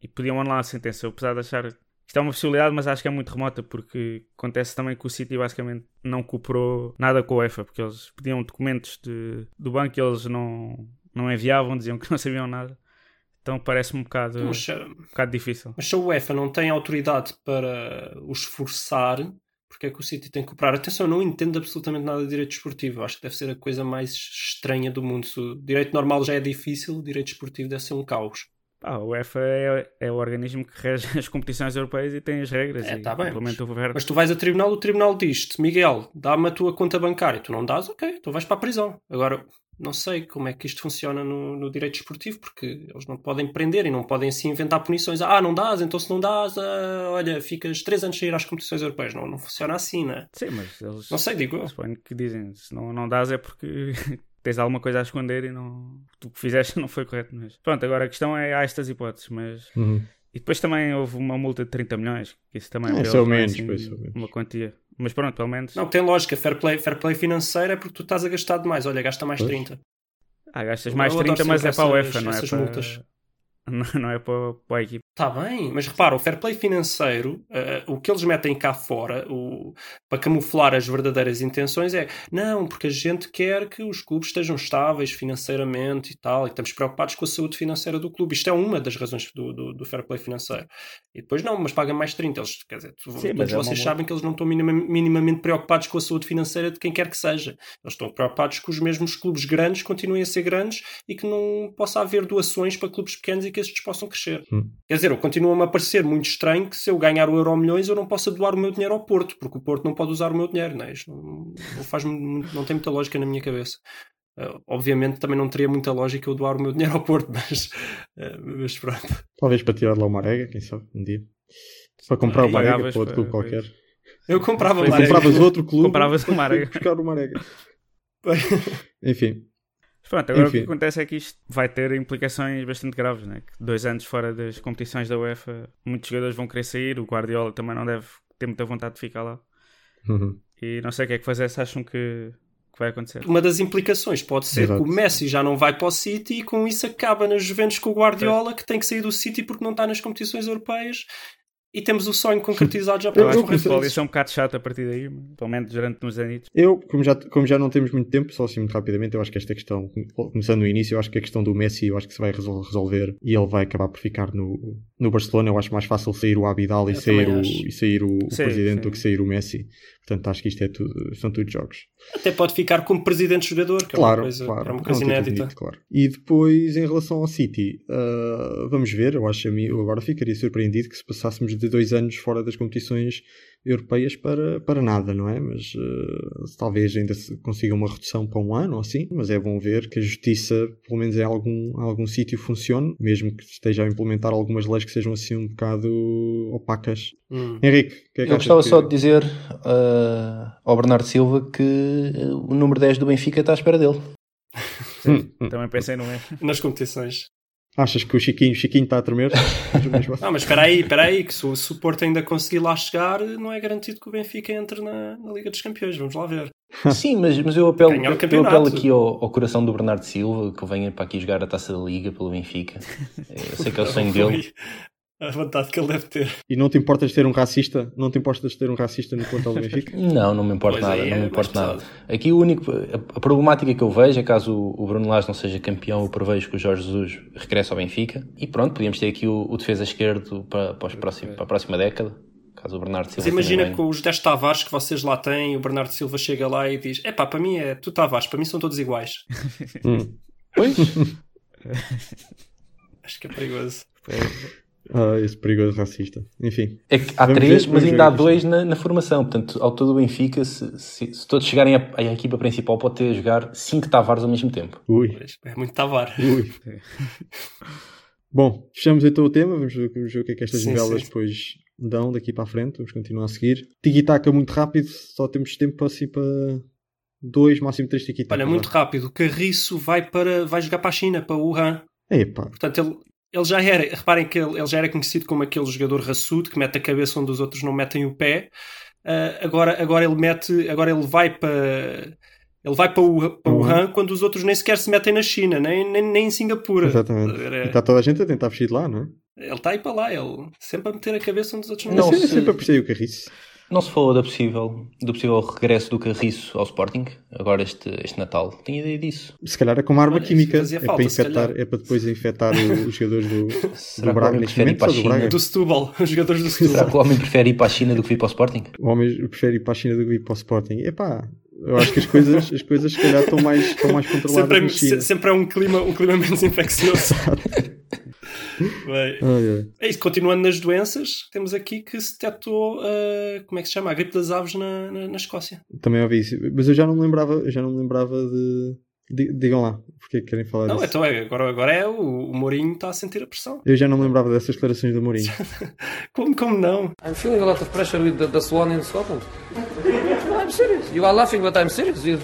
Speaker 4: e podiam anular a sentença. Apesar de achar isto é uma possibilidade, mas acho que é muito remota, porque acontece também que o City basicamente não cooperou nada com a UEFA, porque eles pediam documentos de, do banco e eles não, não enviavam, diziam que (laughs) não sabiam nada. Então parece-me um bocado, um
Speaker 2: Mas, se-
Speaker 4: bocado difícil.
Speaker 2: mas se a UEFA não tem autoridade para os forçar, porque é que o City tem que cooperar? Atenção, eu não entendo absolutamente nada de direito esportivo. Acho que deve ser a coisa mais estranha do mundo. Se o direito normal já é difícil, o direito esportivo deve ser um caos.
Speaker 4: Ah, a UEFA é, é o organismo que rege (laughs) as competições europeias e tem as regras
Speaker 2: É,
Speaker 4: e
Speaker 2: tá bem,
Speaker 4: verbo.
Speaker 2: Mas tu vais a tribunal, o tribunal diz-te, Miguel, dá-me a tua conta bancária. Tu não dás, ok, tu vais para a prisão. Agora, não sei como é que isto funciona no, no direito esportivo, porque eles não podem prender e não podem assim inventar punições. Ah, não dás, então se não dás, ah, olha, ficas três anos sem ir às competições europeias. Não, não funciona assim, né?
Speaker 4: Sim, mas eles
Speaker 2: Não sei, digo eu.
Speaker 4: suponho que dizem, se não, não dás é porque (laughs) tens alguma coisa a esconder e não, tu que fizeste não foi correto. Mas pronto, agora a questão é, há estas hipóteses, mas
Speaker 1: Uhum.
Speaker 4: E depois também houve uma multa de 30 milhões, que isso também
Speaker 1: É, é
Speaker 4: não
Speaker 1: menos,
Speaker 4: assim
Speaker 1: é menos.
Speaker 4: uma quantia. Mas pronto, pelo menos.
Speaker 2: Não, tem lógica. Fair play, fair play financeiro é porque tu estás a gastar demais. Olha, gasta mais
Speaker 1: Pois.
Speaker 2: 30.
Speaker 4: Ah, gastas mais
Speaker 2: adoro
Speaker 4: 30, mas é para a UEFA, não é para.
Speaker 2: multas. (laughs)
Speaker 4: Não, não é para, para a equipe.
Speaker 2: Está bem, mas repara, o fair play financeiro, eh, o que eles metem cá fora, o- para camuflar as verdadeiras intenções, é não, porque a gente quer que os clubes estejam estáveis financeiramente e tal, e estamos preocupados com a saúde financeira do clube. Isto é uma das razões do, do, do fair play financeiro. E depois não, mas pagam mais 30. Eles, quer dizer,
Speaker 4: Sim,
Speaker 2: todos
Speaker 4: mas é
Speaker 2: vocês
Speaker 4: boa-
Speaker 2: sabem que eles não estão minima- minimamente preocupados com a saúde financeira de quem quer que seja. Eles estão preocupados que os mesmos clubes grandes continuem a ser grandes e que não possa haver doações para clubes pequenos e que estes possam crescer.
Speaker 1: Hum.
Speaker 2: Quer dizer, continua-me a parecer muito estranho que se eu ganhar o Euro Milhões eu não possa doar o meu dinheiro ao Porto, porque o Porto não pode usar o meu dinheiro, não é? Isto não, não faz não tem muita lógica na minha cabeça. Uh, obviamente também não teria muita lógica eu doar o meu dinheiro ao Porto, (laughs) mas, uh, mas pronto.
Speaker 1: Talvez para tirar de lá uma arega, quem sabe, um dia. Para comprar uma arega para outro clube qualquer. (laughs)
Speaker 2: Eu comprava
Speaker 4: Foi-
Speaker 2: Marega.
Speaker 1: Compravas outro clube.
Speaker 4: Compravas
Speaker 1: para
Speaker 4: uma (laughs) arega.
Speaker 1: Buscar uma arega. Enfim,
Speaker 4: Mas pronto, agora
Speaker 1: Enfim.
Speaker 4: o que acontece é que isto vai ter implicações bastante graves, né? Que dois anos fora das competições da UEFA, muitos jogadores vão querer sair, o Guardiola também não deve ter muita vontade de ficar lá.
Speaker 1: Uhum.
Speaker 4: E não sei o que é que vocês acham que, que vai acontecer.
Speaker 2: Uma das implicações pode ser
Speaker 1: Exato.
Speaker 2: que o Messi já não vai para o City e com isso acaba nas Juventus com o Guardiola, que tem que sair do City porque não está nas competições europeias. E temos o sonho concretizado já para
Speaker 4: Eu
Speaker 2: os
Speaker 4: acho que o
Speaker 2: próximos
Speaker 4: futebol ia
Speaker 2: meses.
Speaker 4: ser um bocado chato a partir daí, pelo menos durante uns anos.
Speaker 1: Eu, como já, como já não temos muito tempo, só assim muito rapidamente, eu acho que esta questão, começando no início, eu acho que a questão do Messi, eu acho que se vai resol- resolver e ele vai acabar por ficar no, no Barcelona. Eu acho mais fácil sair o Abidal e
Speaker 2: Eu
Speaker 1: sair o, e sair o, o
Speaker 4: Sim,
Speaker 1: presidente
Speaker 4: sim.
Speaker 1: do que sair o Messi. Portanto, acho que isto é tudo, são tudo jogos.
Speaker 2: Até pode ficar como presidente jogador, que é
Speaker 1: Claro,
Speaker 2: uma coisa,
Speaker 1: claro.
Speaker 2: é uma
Speaker 1: É um
Speaker 2: coisa
Speaker 1: título
Speaker 2: inédita.
Speaker 1: bonito, claro. E depois, em relação ao City, ah, vamos ver. Eu acho eu agora ficaria surpreendido que se passássemos de dois anos fora das competições europeias para, para nada, não é? Mas ah, talvez ainda se consiga uma redução para um ano ou assim. Mas é bom ver que a justiça, pelo menos em algum, algum sítio, funcione, mesmo que esteja a implementar algumas leis que sejam assim um bocado opacas.
Speaker 2: Hum.
Speaker 1: Henrique, o que é que
Speaker 3: Eu gostava
Speaker 1: que-
Speaker 3: só de dizer ah, ao Bernardo Silva que ah, o número 10 do Benfica está à espera dele.
Speaker 1: Hum, hum.
Speaker 4: Também pensei no mesmo.
Speaker 2: Nas competições.
Speaker 1: Achas que o Chiquinho, o Chiquinho está a tremer? (laughs)
Speaker 2: Não, mas espera aí, espera aí, que se o, se o Porto ainda conseguir lá chegar, não é garantido que o Benfica entre na, na Liga dos Campeões. Vamos lá ver. (laughs)
Speaker 3: Sim, mas, mas eu, apelo, eu apelo aqui ao, ao coração do Bernardo Silva que venha para aqui jogar a taça da Liga pelo Benfica. (laughs) Eu sei que é o sonho dele.
Speaker 2: A vontade que ele deve ter.
Speaker 1: E não te importas de ter um racista? Não te importas de ter um racista no plantel do Benfica? (laughs)
Speaker 3: Não, não me importa
Speaker 2: Pois
Speaker 3: nada,
Speaker 2: aí
Speaker 3: não
Speaker 2: é
Speaker 3: me importa
Speaker 2: mais
Speaker 3: nada.
Speaker 2: pesado.
Speaker 3: Aqui o único, a, a problemática que eu vejo é caso o, o Bruno Lage não seja campeão, eu prevejo que o Jorge Jesus regresse ao Benfica e pronto, podíamos ter aqui o, o defesa esquerdo para, para, os próximos, para a próxima década, caso o Bernardo Silva
Speaker 2: Mas imagina que os 10 Tavares que vocês lá têm, o Bernardo Silva chega lá e diz: Epá, para mim é tu Tavares, para mim são todos iguais.
Speaker 1: Hum. (laughs)
Speaker 3: Pois,
Speaker 2: Acho que é perigoso.
Speaker 1: Ah, esse perigoso racista. Enfim.
Speaker 3: é que há três, mas ainda há dois na, na formação. Portanto, ao todo o Benfica, se, se- se todos chegarem à, à equipa principal, pode ter a jogar cinco Tavares ao mesmo tempo.
Speaker 1: Ui,
Speaker 2: É muito Tavar.
Speaker 1: ui. Bom, fechamos então o tema. Vamos ver, vamos ver o que é que estas
Speaker 2: Sim,
Speaker 1: novelas
Speaker 2: sim.
Speaker 1: depois dão daqui para a frente. Vamos continuar a seguir. Tiki-taka muito rápido. Só temos tempo assim para dois, máximo três tiki-taka.
Speaker 2: Olha, muito rápido. O Carriço vai, para, vai jogar para a China, para Wuhan.
Speaker 1: Epá,
Speaker 2: Portanto, ele, ele já era, reparem que ele, ele já era conhecido como aquele jogador raçudo que mete a cabeça onde os outros não metem o pé. Ah, agora, agora ele mete, agora ele vai para ele vai para, o, para
Speaker 1: Uhum.
Speaker 2: Wuhan quando os outros nem sequer se metem na China, nem, nem, nem em Singapura.
Speaker 1: exatamente.
Speaker 2: A?
Speaker 1: E está toda a gente a tentar fugir de lá, não é?
Speaker 2: Ele está aí para lá, ele sempre a meter a cabeça onde os outros não,
Speaker 3: Não,
Speaker 1: eu sempre apreciei o carriço.
Speaker 3: Não se falou da possível, do possível regresso do Carriço ao Sporting, agora este, este Natal. Tenho ideia disso.
Speaker 1: Se calhar é como arma
Speaker 2: Olha,
Speaker 1: química.
Speaker 2: fazia
Speaker 1: É
Speaker 2: falta,
Speaker 1: para infectar,
Speaker 2: calhar.
Speaker 1: é para depois infectar o- os jogadores do, (laughs)
Speaker 3: Será
Speaker 1: do Braga neste momento.
Speaker 3: para a
Speaker 1: do
Speaker 3: China?
Speaker 1: Braga.
Speaker 2: Do Setúbal, os jogadores do
Speaker 3: Será
Speaker 2: Setúbal.
Speaker 3: que o homem prefere ir para a China do que vir para o Sporting?
Speaker 1: O homem prefere ir para a China do que ir para o Sporting. Epá, eu acho que as coisas, as coisas se calhar estão mais, estão mais controladas
Speaker 2: Sempre,
Speaker 1: na
Speaker 2: é,
Speaker 1: China.
Speaker 2: se- sempre é um clima, um clima menos (laughs) infeccioso. Bem. (laughs) É isso, continuando nas doenças, temos aqui que se detectou, ah, como é que se chama? A gripe das aves na, na, na Escócia.
Speaker 1: Também ouvi isso. Mas eu já não me lembrava, eu já não me lembrava de. di- Digam lá, porque é que querem falar
Speaker 2: Não,
Speaker 1: disso?
Speaker 2: então é, agora, agora é o, o Mourinho está a sentir a pressão.
Speaker 1: Eu já não me lembrava dessas declarações do Mourinho. (laughs)
Speaker 2: Como, como não?
Speaker 5: I'm feeling a lot of pressure with the, the swan in Scotland. No, I'm serious. You are laughing, but I'm serious. You-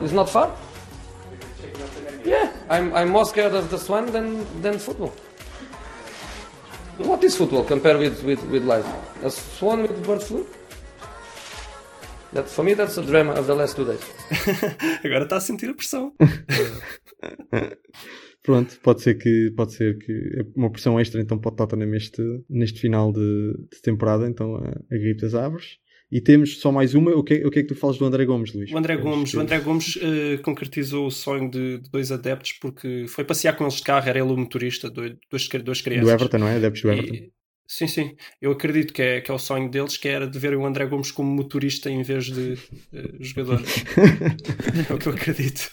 Speaker 5: It's not fun. Yeah, I'm, I'm more scared of the swan than, than football. What is football compared with, with, with life? A swan with bird flu? That, for me, that's the drama of the last two days. (laughs)
Speaker 2: Agora está a sentir a pressão. (laughs)
Speaker 1: Pronto, pode ser que pode ser que é uma pressão extra então para o Tottenham neste, neste final de, de temporada, então a, a gripe das aves. E temos só mais uma. O que, é- o que é que tu falas do André Gomes, Luís?
Speaker 2: O André Gomes, o André Gomes eh, concretizou o sonho de, de dois adeptos porque foi passear com eles de carro, era ele o motorista, dois, duas, duas crianças.
Speaker 1: do Everton, não é? Adeptos do Everton.
Speaker 2: E- sim, sim. Eu acredito que é, que é o sonho deles, que era de verem o André Gomes como motorista em vez de eh, jogador. (laughs) é o que eu acredito.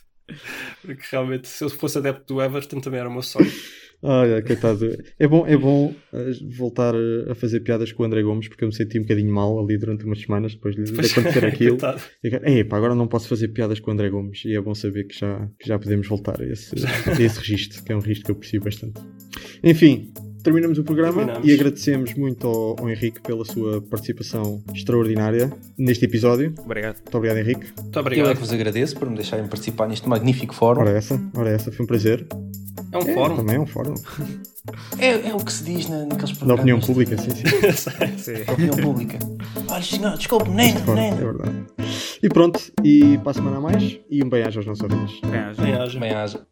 Speaker 2: Porque realmente, se eu fosse adepto do Everton, também era o meu sonho.
Speaker 1: Olha, coitado. É bom, é bom eh, voltar eh, a fazer piadas com o André Gomes porque eu me senti um bocadinho mal ali durante umas semanas depois de, de
Speaker 2: Depois-
Speaker 1: acontecer (laughs) aquilo. E, Epá, agora não posso fazer piadas com o André Gomes e é bom saber que já, que já podemos voltar a esse, (laughs) a esse registro, que é um registro que eu aprecio bastante. Enfim, terminamos o programa
Speaker 2: Terminamos.
Speaker 1: e agradecemos muito ao, ao Henrique pela sua participação extraordinária neste episódio.
Speaker 4: Obrigado.
Speaker 1: Muito obrigado, Henrique.
Speaker 2: Muito
Speaker 3: Eu é
Speaker 2: obrigado.
Speaker 3: que vos agradeço por me deixarem participar neste magnífico fórum.
Speaker 1: Ora essa, ora essa, foi um prazer.
Speaker 2: É um fórum.
Speaker 1: Também é um fórum.
Speaker 3: É, é o que se diz na, naqueles
Speaker 1: Da
Speaker 3: programas.
Speaker 1: opinião
Speaker 3: de-
Speaker 1: pública, sim, sim. (laughs)
Speaker 4: Sim.
Speaker 3: Da opinião pública. Olha, senhor, desculpe, menino,
Speaker 1: Fórum, é verdade. E pronto, e para a semana a mais, e um bem-aja aos nossos ouvintes.
Speaker 4: Bem,
Speaker 2: Bem, haja.
Speaker 3: Bem haja.